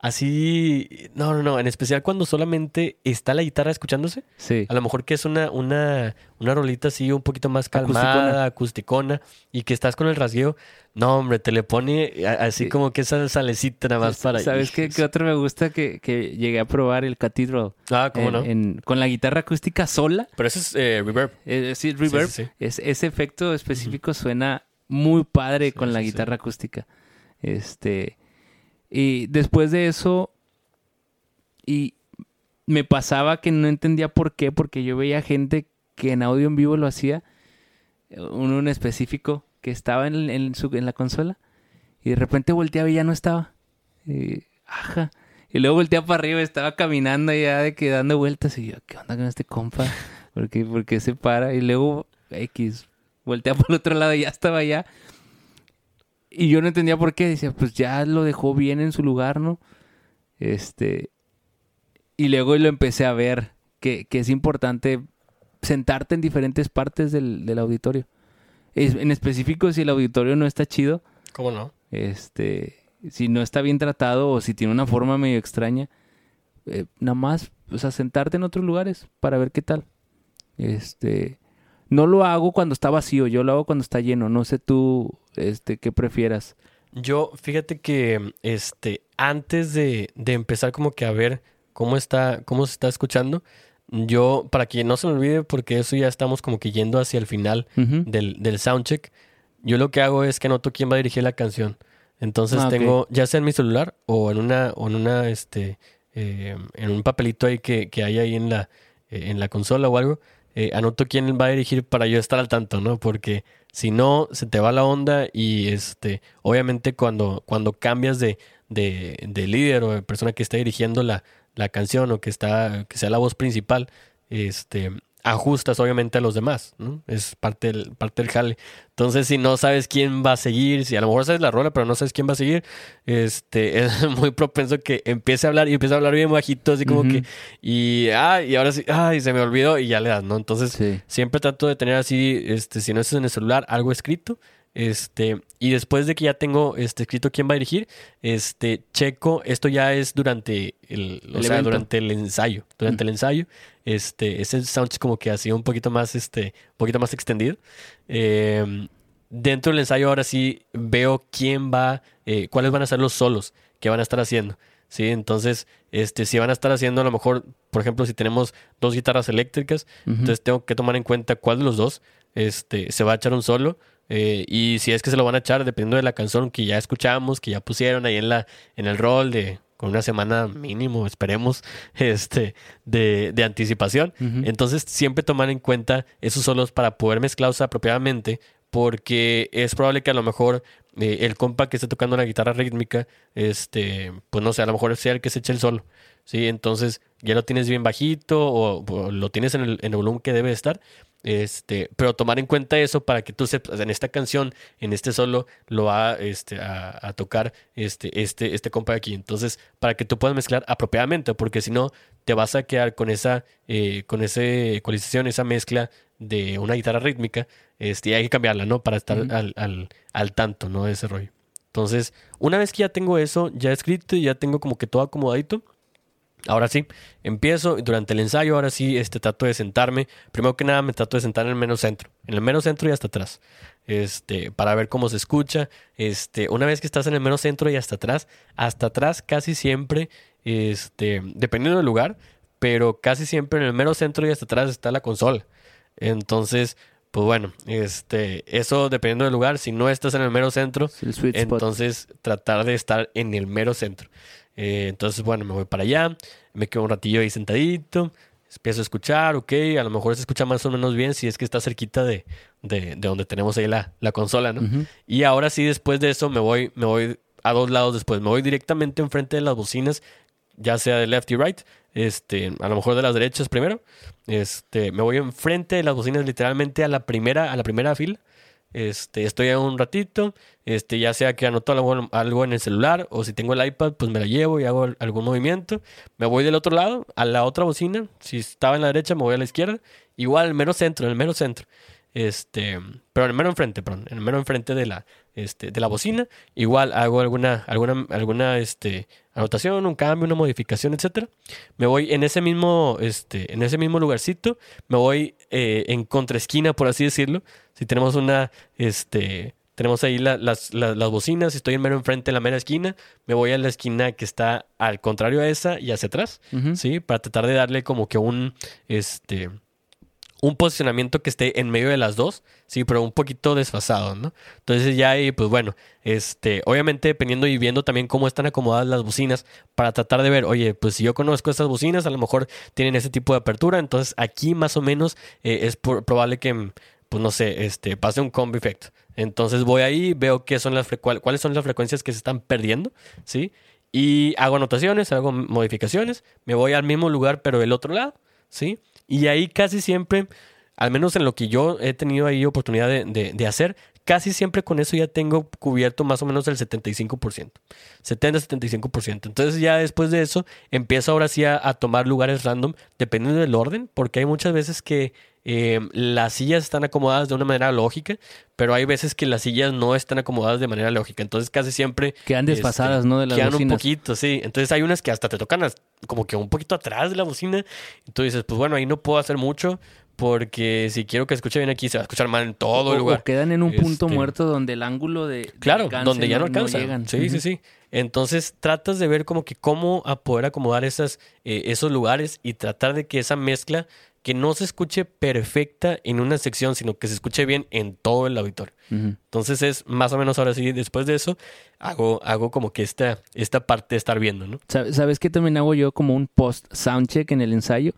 así, no, no, no, en especial cuando solamente está la guitarra escuchándose, Sí. a lo mejor que es una, una, una rolita así un poquito más calmada, Acusticona. acusticona, y que estás con el rasgueo, no, hombre, te le pone así Sí. como que esa salecita nada más para... ¿Sabes qué, qué otro me gusta que, que llegué a probar? El Cathedral. Ah, ¿cómo En- no? en- con la guitarra acústica sola. Pero eso es eh, reverb. Es decir, reverb. sí, sí. Es, ese efecto específico suena muy padre Sí, con la sí, sí. guitarra acústica. Este. Y después de eso. Y me pasaba que no entendía por qué, porque yo veía gente que en audio en vivo lo hacía. Uno en específico que estaba en, en su- en la consola. Y de repente volteaba y ya no estaba. Y, ajá. Y luego volteaba para arriba, estaba caminando ya de que dando vueltas. Y yo, ¿qué onda con este compa? ¿Por qué, por qué se para? Y luego, X, voltea por el otro lado y ya estaba allá. Y yo no entendía por qué. Decía, pues ya lo dejó bien en su lugar, ¿no? Este. Y luego lo empecé a ver que, que es importante sentarte en diferentes partes del, del auditorio. Es- en específico, si el auditorio no está chido, ¿Cómo no? este, si no está bien tratado o si tiene una forma medio extraña, eh, nada más, o sea, sentarte en otros lugares para ver qué tal. Este, no lo hago cuando está vacío, yo lo hago cuando está lleno. No sé tú, este, qué prefieras. Yo, fíjate que este, antes de, de empezar como que a ver cómo está, cómo se está escuchando, yo, para que no se me olvide, porque eso ya estamos como que yendo hacia el final del, del soundcheck, yo lo que hago es que anoto quién va a dirigir la canción. Entonces Ah, tengo, ya sea en mi celular o en una, o en una, este, eh, en un papelito ahí que, que hay ahí en la, eh, en la consola o algo, eh, anoto quién va a dirigir para yo estar al tanto, ¿no? Porque si no, se te va la onda y este, obviamente cuando, cuando cambias de, de, de líder o de persona que está dirigiendo la, la canción o que está, que sea la voz principal, este, ajustas obviamente a los demás, ¿no? Es parte del, parte del jale. Entonces, si no sabes quién va a seguir, si a lo mejor sabes la rola, pero no sabes quién va a seguir, este, [LAUGHS] es muy propenso que empiece a hablar y empiece a hablar bien bajito, así como que, y, ah, y ahora sí, ay, se me olvidó y ya le das, ¿no? Entonces, Sí. siempre trato de tener así, este, si no es en el celular, algo escrito. Este, y después de que ya tengo este, escrito quién va a dirigir, este, checo, esto ya es durante el, o El sea, evento. durante el ensayo. Durante el ensayo, este, ese soundcheck como que hacía un poquito más, este, un poquito más extendido. Eh, dentro del ensayo ahora sí veo quién va, eh, cuáles van a ser los solos que van a estar haciendo. Sí, entonces, este, si van a estar haciendo a lo mejor, por ejemplo, si tenemos dos guitarras eléctricas, Ujú. entonces tengo que tomar en cuenta cuál de los dos este, se va a echar un solo. Eh, y si es que se lo van a echar, dependiendo de la canción que ya escuchamos, que ya pusieron ahí en la, en el rol de con una semana mínimo, esperemos, [LAUGHS] este, de, de anticipación. Entonces, siempre tomar en cuenta esos solos para poder mezclarlos apropiadamente, porque es probable que a lo mejor eh, el compa que esté tocando la guitarra rítmica, este, pues no sé, a lo mejor sea el que se eche el solo. Sí, entonces ya lo tienes bien bajito o, o lo tienes en el, en el volumen que debe estar. Este, pero tomar en cuenta eso para que tú sepas, en esta canción, en este solo, lo va este, a, a tocar este, este, este compa de aquí. Entonces, para que tú puedas mezclar apropiadamente, porque si no, te vas a quedar con esa, eh, con ese ecualización, esa mezcla de una guitarra rítmica, este, y hay que cambiarla, ¿no? Para estar al, al, al tanto, ¿no? De ese rollo. Entonces, una vez que ya tengo eso ya escrito y ya tengo como que todo acomodadito, Ahora sí, empiezo durante el ensayo, ahora sí, este, trato de sentarme. Primero que nada, me trato de sentar en el mero centro, en el mero centro y hasta atrás, este, para ver cómo se escucha. Este, una vez que estás en el mero centro y hasta atrás, hasta atrás casi siempre, este, dependiendo del lugar, pero casi siempre en el mero centro y hasta atrás está la consola. Entonces, pues bueno, este, eso dependiendo del lugar, si no estás en el mero centro, entonces tratar de estar en el mero centro. Eh, entonces, bueno, me voy para allá, me quedo un ratillo ahí sentadito, empiezo a escuchar, ok, a lo mejor se escucha más o menos bien si es que está cerquita de, de, donde tenemos ahí la, la consola, ¿no? Y ahora sí, después de eso, me voy, me voy a dos lados después, me voy directamente enfrente de las bocinas, ya sea de left y right, este, a lo mejor de las derechas primero, este, me voy enfrente de las bocinas literalmente a la primera, a la primera fila, este, estoy ahí un ratito, este, ya sea que anoto algo, algo, en el celular o si tengo el iPad, pues me la llevo y hago algún movimiento. Me voy del otro lado, a la otra bocina. Si estaba en la derecha, me voy a la izquierda. Igual, el mero centro, en el mero centro. Este, pero en el mero enfrente, perdón, en el mero enfrente de la, este, de la bocina. Igual hago alguna, alguna, alguna, este, anotación, un cambio, una modificación, etcétera. Me voy en ese mismo, este, en ese mismo lugarcito, me voy eh, en contraesquina, por así decirlo. Si tenemos una, este, tenemos ahí las, las, las, bocinas, estoy en mero enfrente en la mera esquina, me voy a la esquina que está al contrario a esa y hacia atrás, ¿sí? Para tratar de darle como que un, este, un posicionamiento que esté en medio de las dos, sí, pero un poquito desfasado, ¿no? Entonces ya ahí, pues bueno, este, obviamente dependiendo y viendo también cómo están acomodadas las bocinas para tratar de ver, oye, pues si yo conozco estas bocinas, a lo mejor tienen ese tipo de apertura, entonces aquí más o menos eh, es probable que, pues no sé, este, pase un combo effect. Entonces voy ahí, veo qué son las cuáles son las frecuencias que se están perdiendo, ¿sí? Y hago anotaciones, hago modificaciones, me voy al mismo lugar pero del otro lado, ¿sí? Y ahí casi siempre, al menos en lo que yo he tenido ahí oportunidad de, hacer, casi siempre con eso ya tengo cubierto más o menos el 75%. 70-75%. Entonces ya después de eso empiezo ahora sí a, tomar lugares random dependiendo del orden, porque hay muchas veces que eh, las sillas están acomodadas de una manera lógica, pero hay veces que las sillas no están acomodadas de manera lógica. Entonces casi siempre... Quedan desfasadas, este, ¿no? De las quedan un poquito, sí. Entonces hay unas que hasta te tocan como que un poquito atrás de la bocina. Entonces dices, pues bueno, ahí no puedo hacer mucho porque si quiero que escuche bien aquí se va a escuchar mal en todo el lugar. O quedan en un punto este, muerto donde el ángulo de... Claro, donde ya no alcanza. sí, sí, sí. Entonces tratas de ver como que cómo a poder acomodar esas, eh, esos lugares y tratar de que esa mezcla que no se escuche perfecta en una sección, sino que se escuche bien en todo el auditorio. Entonces es más o menos ahora sí, después de eso, hago, hago como que esta, esta parte de estar viendo, ¿no? ¿Sabes qué también hago yo como un post soundcheck en el ensayo?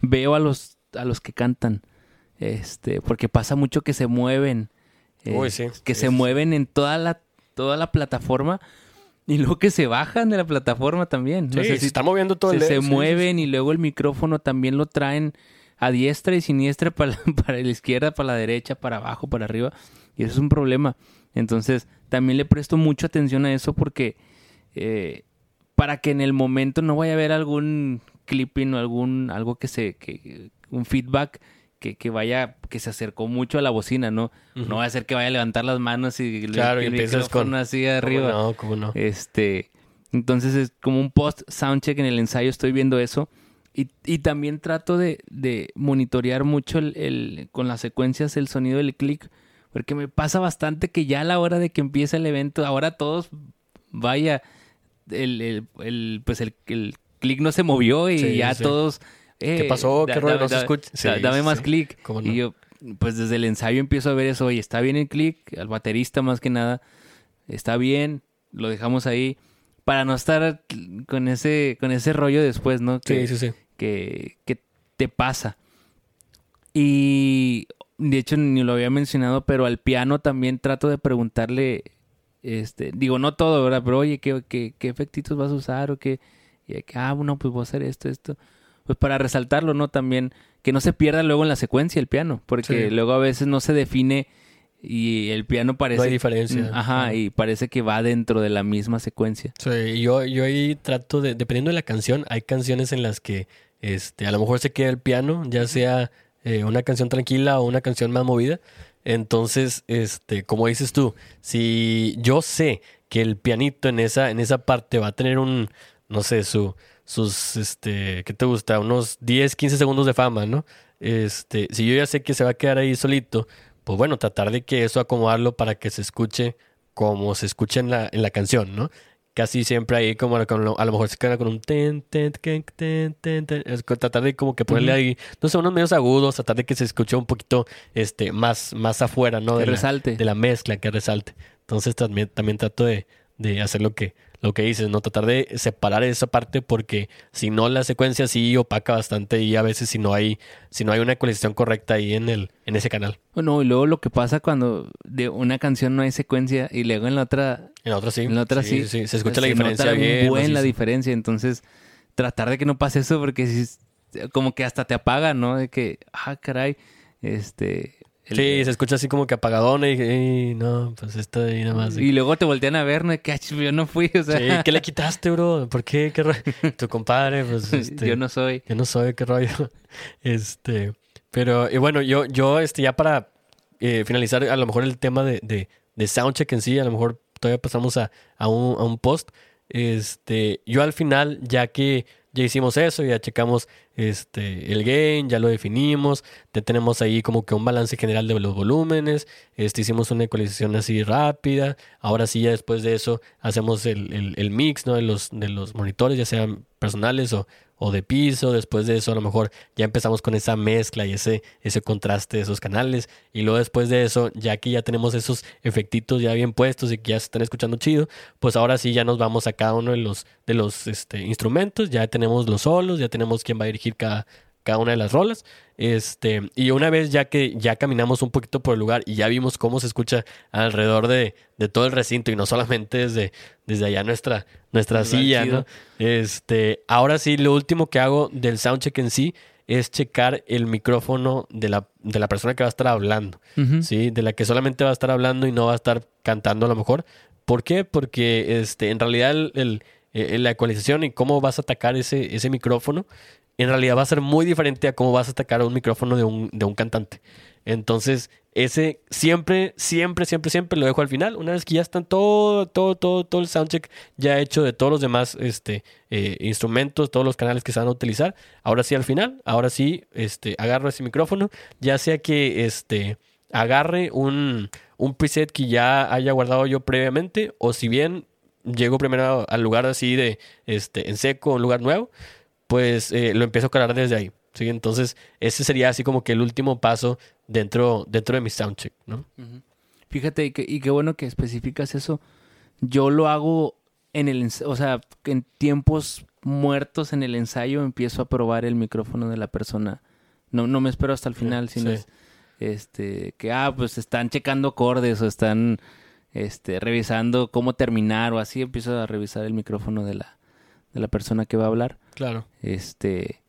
Veo a los, a los que cantan, este, porque pasa mucho que se mueven, eh, que se mueven en toda la, toda la plataforma. Y luego que se bajan de la plataforma también. No sé si está moviendo todo el Se, se mueven y luego el micrófono también lo traen a diestra y siniestra [LAUGHS] para la, para la izquierda, para la derecha, para abajo, para arriba. Y eso es un problema. Entonces, también le presto mucha atención a eso porque eh, para que en el momento no vaya a haber algún clipping o algún algo que se que un feedback que, que, vaya, que se acercó mucho a la bocina, ¿no? No va a ser que vaya a levantar las manos y, claro, y empiezas con así arriba. no? ¿Cómo no? Este, entonces es como un post soundcheck en el ensayo, estoy viendo eso. Y, y también trato de, de monitorear mucho el, el, con las secuencias el sonido del click, porque me pasa bastante que ya a la hora de que empieza el evento, ahora todos, vaya, el, el, el pues el, el click no se movió y ya todos... Eh, ¿Qué pasó? ¿Qué ruido no se escucha? dame más click. Y yo, pues desde el ensayo empiezo a ver eso, oye, está bien el click, al baterista más que nada, está bien, lo dejamos ahí para no estar con ese con ese rollo después, ¿no? Que, sí, sí, sí que, te pasa. Y de hecho ni lo había mencionado, pero al piano también trato de preguntarle, este, digo, no todo, ¿verdad? Pero oye, ¿qué, qué, qué efectitos vas a usar? O qué, y que, ah, bueno, pues voy a hacer esto, esto. Pues para resaltarlo, ¿no? También que no se pierda luego en la secuencia el piano, porque luego a veces no se define y el piano parece... No hay diferencia. Mm, ajá, y parece que va dentro de la misma secuencia. Sí, yo, yo ahí trato de, dependiendo de la canción, hay canciones en las que este, a lo mejor se queda el piano, ya sea eh, una canción tranquila o una canción más movida. Entonces, este, como dices tú, si yo sé que el pianito en esa, en esa parte va a tener un, no sé, su, sus, este, ¿qué te gusta? Unos 10, 15 segundos de fama, ¿no? Este, si yo ya sé que se va a quedar ahí solito, pues bueno, tratar de que eso acomodarlo para que se escuche como se escucha en la, en la canción, ¿no? Casi siempre ahí como a lo mejor se queda con un ten, ten, ten, ten, ten, ten. Es tratar de como que ponerle ahí, no sé, unos medios agudos, tratar de que se escuche un poquito este, más, más afuera, ¿no? Que de resalte. La, de la mezcla, que resalte. Entonces también, también trato de, de hacer lo que, lo que dices, ¿no? Tratar de separar esa parte porque si no la secuencia sí opaca bastante y a veces si no hay, si no hay una ecualización correcta ahí en el, en ese canal. Bueno, y luego lo que pasa cuando de una canción no hay secuencia y luego en la otra. En la otra sí. En la otra sí. Se escucha la se diferencia nota bien. buen la diferencia. Entonces, tratar de que no pase eso porque si como que hasta te apaga, ¿no? De que, ah, caray, este. El- Sí, se escucha así como que apagadón y, no, pues esto ahí nada más. Y luego te voltean a ver, ¿no? Que "Ach, yo no fui, o sea, Sí, ¿qué le quitaste, bro? ¿Por qué? ¿Qué? Tu compadre, pues [LAUGHS] este, yo no soy. Yo no soy, qué rollo. [LAUGHS] Este, pero, y bueno, yo, yo, este, ya para eh, finalizar, a lo mejor el tema de, de, de soundcheck en sí, a lo mejor todavía pasamos a, a, un, a un post. Este, yo al final, ya que ya hicimos eso, ya checamos este, el gain, ya lo definimos, ya tenemos ahí como que un balance general de los volúmenes, este, hicimos una ecualización así rápida, ahora sí ya después de eso hacemos el, el, mix ¿no? de, los, de los monitores, ya sean personales o, o de piso, después de eso a lo mejor ya empezamos con esa mezcla y ese, ese contraste de esos canales y luego después de eso, ya que ya tenemos esos efectitos ya bien puestos y que ya se están escuchando chido, pues ahora sí ya nos vamos a cada uno de los, de los este, instrumentos, ya tenemos los solos, ya tenemos quién va a dirigir cada, cada una de las rolas. Este, y una vez ya que ya caminamos un poquito por el lugar y ya vimos cómo se escucha alrededor de, de todo el recinto y no solamente desde, desde allá nuestra, nuestra silla. ¿no? Este, ahora sí, lo último que hago del soundcheck en sí es checar el micrófono de la, de la persona que va a estar hablando. ¿sí? De la que solamente va a estar hablando y no va a estar cantando a lo mejor. ¿Por qué? Porque este, en realidad el, el- la ecualización y cómo vas a atacar ese, ese micrófono, en realidad va a ser muy diferente a cómo vas a atacar un micrófono de un, de un cantante. Entonces, ese siempre, siempre, siempre, siempre lo dejo al final. Una vez que ya están todo, todo, todo, todo el soundcheck ya hecho de todos los demás este, eh, instrumentos, todos los canales que se van a utilizar. Ahora sí al final, ahora sí, este, agarro ese micrófono, ya sea que este, agarre un, un preset que ya haya guardado yo previamente, o si bien llego primero al lugar así de, este, en seco, un lugar nuevo, pues eh, lo empiezo a cargar desde ahí. ¿sí? Entonces, ese sería así como que el último paso dentro, dentro de mi soundcheck, ¿no? Fíjate, y, que- y qué bueno que especificas eso. Yo lo hago en el, o sea, en tiempos muertos en el ensayo empiezo a probar el micrófono de la persona. No, no me espero hasta el final, sino Sí. es, este, que, ah, pues están checando acordes o están, este, revisando cómo terminar o así. Empiezo a revisar el micrófono de la, de la persona que va a hablar. Claro. Este,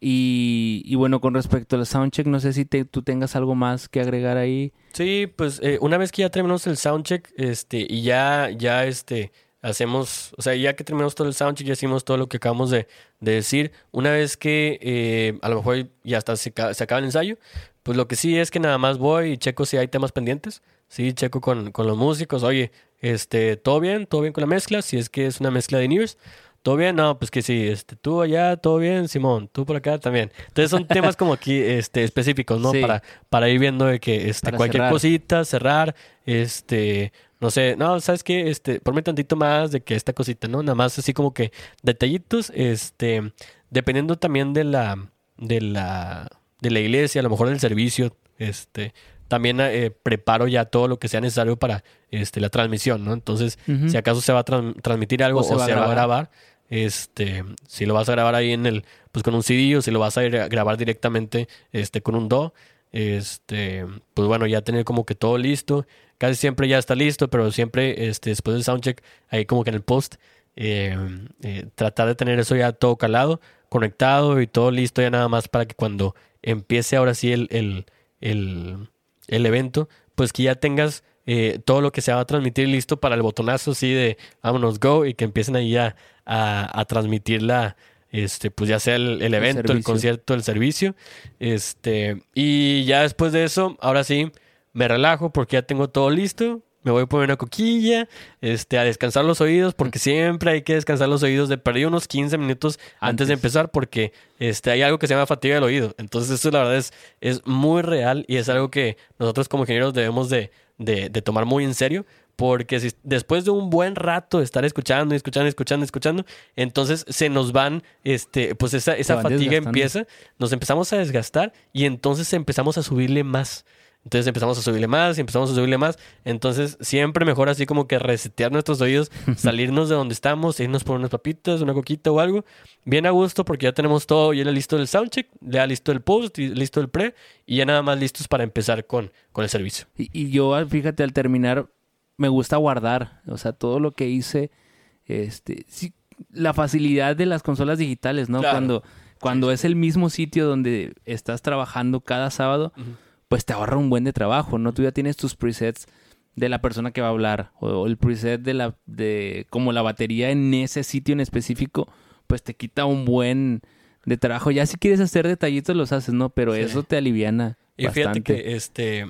y, y bueno, con respecto al soundcheck, no sé si te- tú tengas algo más que agregar ahí. Sí, pues eh, una vez que ya terminamos el soundcheck, este, y ya, ya, este, hacemos, o sea, ya que terminamos todo el soundcheck, ya hicimos todo lo que acabamos de, de decir, una vez que eh, a lo mejor ya hasta se, se acaba el ensayo, pues lo que sí es que nada más voy y checo si hay temas pendientes, sí, checo con, con los músicos, oye, este, todo bien, todo bien con la mezcla, si es que es una mezcla de Nears, ¿Todo bien? No, pues que sí, este, tú allá, todo bien, Simón, tú por acá también. Entonces son temas como aquí, este, específicos, ¿no? Sí. Para, para ir viendo de que, este, Para cualquier cerrar. cosita, cerrar, este, no sé, no, ¿sabes qué? Este, ponme tantito más de que esta cosita, ¿no? Nada más así como que detallitos, este, dependiendo también de la, de la, de la iglesia, a lo mejor del servicio, este, también eh, preparo ya todo lo que sea necesario para, este, la transmisión, ¿no? Entonces, si acaso se va a tran- transmitir algo o se, va, a grabar, este, si lo vas a grabar ahí en el, pues con un CD o si lo vas a grabar directamente, este, con un DAW, este, pues bueno, ya tener como que todo listo. Casi siempre ya está listo, pero siempre, este, después del soundcheck, ahí como que en el post, eh, eh, tratar de tener eso ya todo calado, conectado y todo listo ya nada más para que cuando empiece ahora sí el, el, el evento, pues que ya tengas eh, todo lo que se va a transmitir listo para el botonazo así de vámonos go y que empiecen ahí a, a, a transmitir la, este, pues ya sea el, el evento, el, concierto, el servicio. Este, y ya después de eso, ahora sí, me relajo porque ya tengo todo listo. me voy a poner una coquilla, este, a descansar los oídos, porque siempre hay que descansar los oídos de perder unos 15 minutos antes, de empezar, porque este, hay algo que se llama fatiga del oído. Entonces, eso la verdad es, es muy real y es algo que nosotros como ingenieros debemos de, de, de tomar muy en serio, porque si, después de un buen rato de estar escuchando, escuchando, escuchando, escuchando, entonces se nos van, este, pues esa, esa fatiga empieza, nos empezamos a desgastar y entonces empezamos a subirle más. Entonces empezamos a subirle más y empezamos a subirle más. Entonces siempre mejor así como que resetear nuestros oídos, [LAUGHS] salirnos de donde estamos, irnos por unas papitas, una coquita o algo. Bien a gusto porque ya tenemos todo, ya listo el soundcheck, ya listo el post, y listo el pre y ya nada más listos para empezar con, con el servicio. Y, y yo, fíjate, al terminar, me gusta guardar. O sea, todo lo que hice, este, sí, la facilidad de las consolas digitales, ¿no? Claro. Cuando, cuando es el mismo sitio donde estás trabajando cada sábado, pues te ahorra un buen de trabajo, ¿no? Tú ya tienes tus presets de la persona que va a hablar o, el preset de la de como la batería en ese sitio en específico, pues te quita un buen de trabajo. Ya si quieres hacer detallitos los haces, ¿no? Pero Sí. eso te aliviana Y fíjate bastante. que este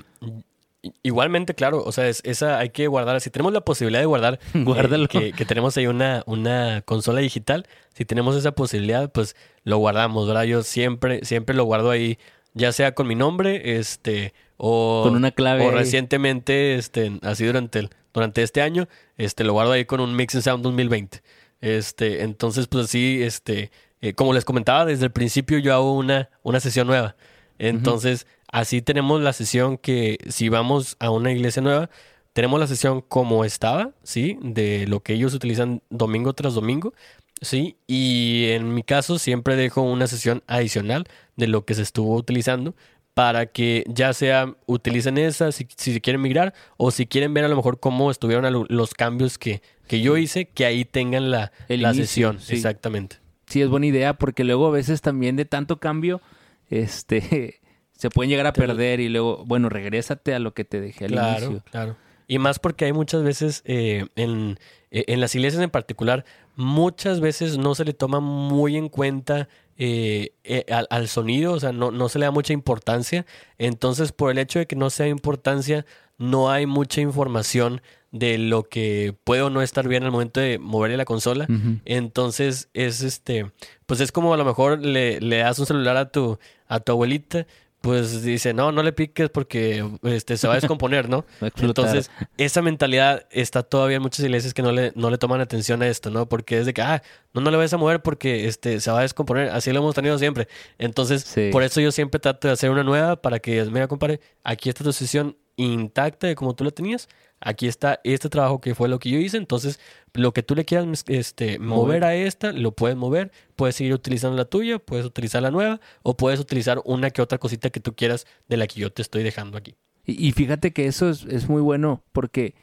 igualmente, claro, o sea, es, esa hay que guardar. Si tenemos la posibilidad de guardar, [LAUGHS] eh, que, que tenemos ahí una, una consola digital, si tenemos esa posibilidad, pues lo guardamos, ¿verdad? Yo siempre, siempre lo guardo ahí, ya sea con mi nombre, este, o, Con una clave o recientemente, este, así durante el, durante este año, este, lo guardo ahí con un Mix and Sound 2020. Este, entonces, pues así, este, eh, como les comentaba, desde el principio yo hago una, una sesión nueva. Entonces, así tenemos la sesión que si vamos a una iglesia nueva, tenemos la sesión como estaba, ¿sí? De lo que ellos utilizan domingo tras domingo, ¿sí? Y en mi caso siempre dejo una sesión adicional de lo que se estuvo utilizando para que ya sea utilicen esa si, si quieren migrar o si quieren ver a lo mejor cómo estuvieron los cambios que, que yo hice, que ahí tengan la, El la inicio, sesión. sí. Exactamente. Sí, es buena idea porque luego a veces también de tanto cambio, este, [LAUGHS] se pueden llegar a perder y luego, bueno, regrésate a lo que te dejé al Claro, inicio. claro. Y más porque hay muchas veces, eh, en, eh, en las iglesias en particular, muchas veces no se le toma muy en cuenta eh, eh, al, al sonido, o sea, no, no se le da mucha importancia. Entonces, por el hecho de que no sea importancia, no hay mucha información de lo que puede o no estar bien al momento de moverle la consola. Entonces es este, pues es como a lo mejor le, le das un celular a tu, a tu abuelita, pues dice, no, no le piques porque este, se va a descomponer, ¿no? [LAUGHS] Va a explotar. Entonces, esa mentalidad está todavía en muchas iglesias que no le, no le toman atención a esto, ¿no? Porque es de que, ah, no, no le vayas a mover porque este, se va a descomponer. Así lo hemos tenido siempre. Entonces, Sí. por eso yo siempre trato de hacer una nueva para que, mira, compadre, aquí está tu sesión intacta de como tú la tenías. Aquí está este trabajo que fue lo que yo hice. Entonces, lo que tú le quieras este, mover. A esta, lo puedes mover. Puedes seguir utilizando la tuya, puedes utilizar la nueva o puedes utilizar una que otra cosita que tú quieras de la que yo te estoy dejando aquí. Y, y fíjate que eso es, es muy bueno porque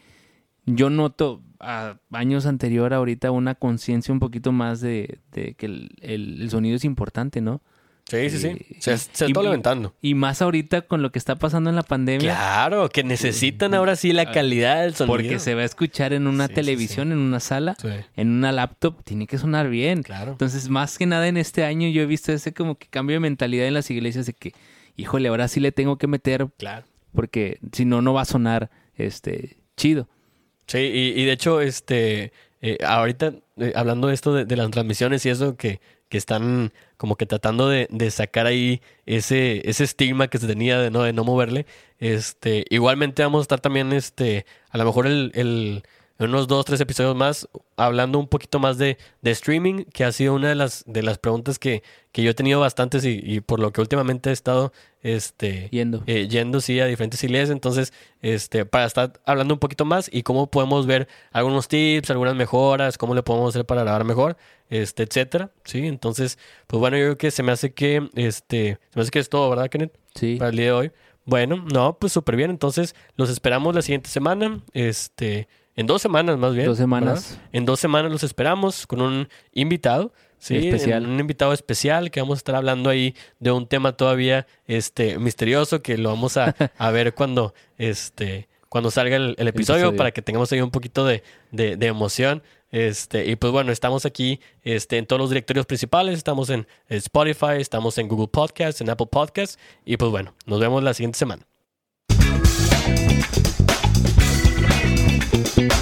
yo noto a años anterior ahorita una conciencia un poquito más de, de que el, el- el sonido es importante, ¿no? Sí, sí, sí. Se, se y- está levantando. Y más ahorita con lo que está pasando en la pandemia. Claro, que necesitan ahora sí la calidad del sonido. Porque se va a escuchar en una Sí, sí, televisión, en una sala, en una laptop, tiene que sonar bien. claro. Entonces, más que nada en este año yo he visto ese como que cambio de mentalidad en las iglesias de que, híjole, ahora sí le tengo que meter Claro. porque si no, no va a sonar este chido. Sí, y, y de hecho, este, eh, ahorita eh, hablando de esto de, de las transmisiones y eso que, que están como que tratando de, de sacar ahí ese, ese estigma que se tenía de no, de no moverle, este, igualmente vamos a estar también, este, a lo mejor el, el- en unos dos, tres episodios más, hablando un poquito más de, de streaming, que ha sido una de las, de las preguntas que, que yo he tenido bastantes y, y por lo que últimamente he estado, este, Yendo. eh, yendo sí a diferentes iglesias. Entonces, este, para estar hablando un poquito más y cómo podemos ver algunos tips, algunas mejoras, cómo le podemos hacer para grabar mejor, este, etcétera. Sí, entonces, pues bueno, yo creo que se me hace que, este, se me hace que es todo, ¿verdad, Kenneth? Sí. Para el día de hoy. Bueno, no, pues súper bien. Entonces, los esperamos la siguiente semana. Este, en dos semanas más bien. Dos semanas. ¿verdad? En dos semanas los esperamos con un invitado. Sí, Especial. Un invitado especial que vamos a estar hablando ahí de un tema todavía este misterioso que lo vamos a, [LAUGHS] a ver cuando este cuando salga el, el episodio, episodio. para que tengamos ahí un poquito de, de- de emoción. Este, y pues bueno, estamos aquí este, en todos los directorios principales, estamos en Spotify, estamos en Google Podcasts, en Apple Podcasts, y pues bueno, nos vemos la siguiente semana. Thank you.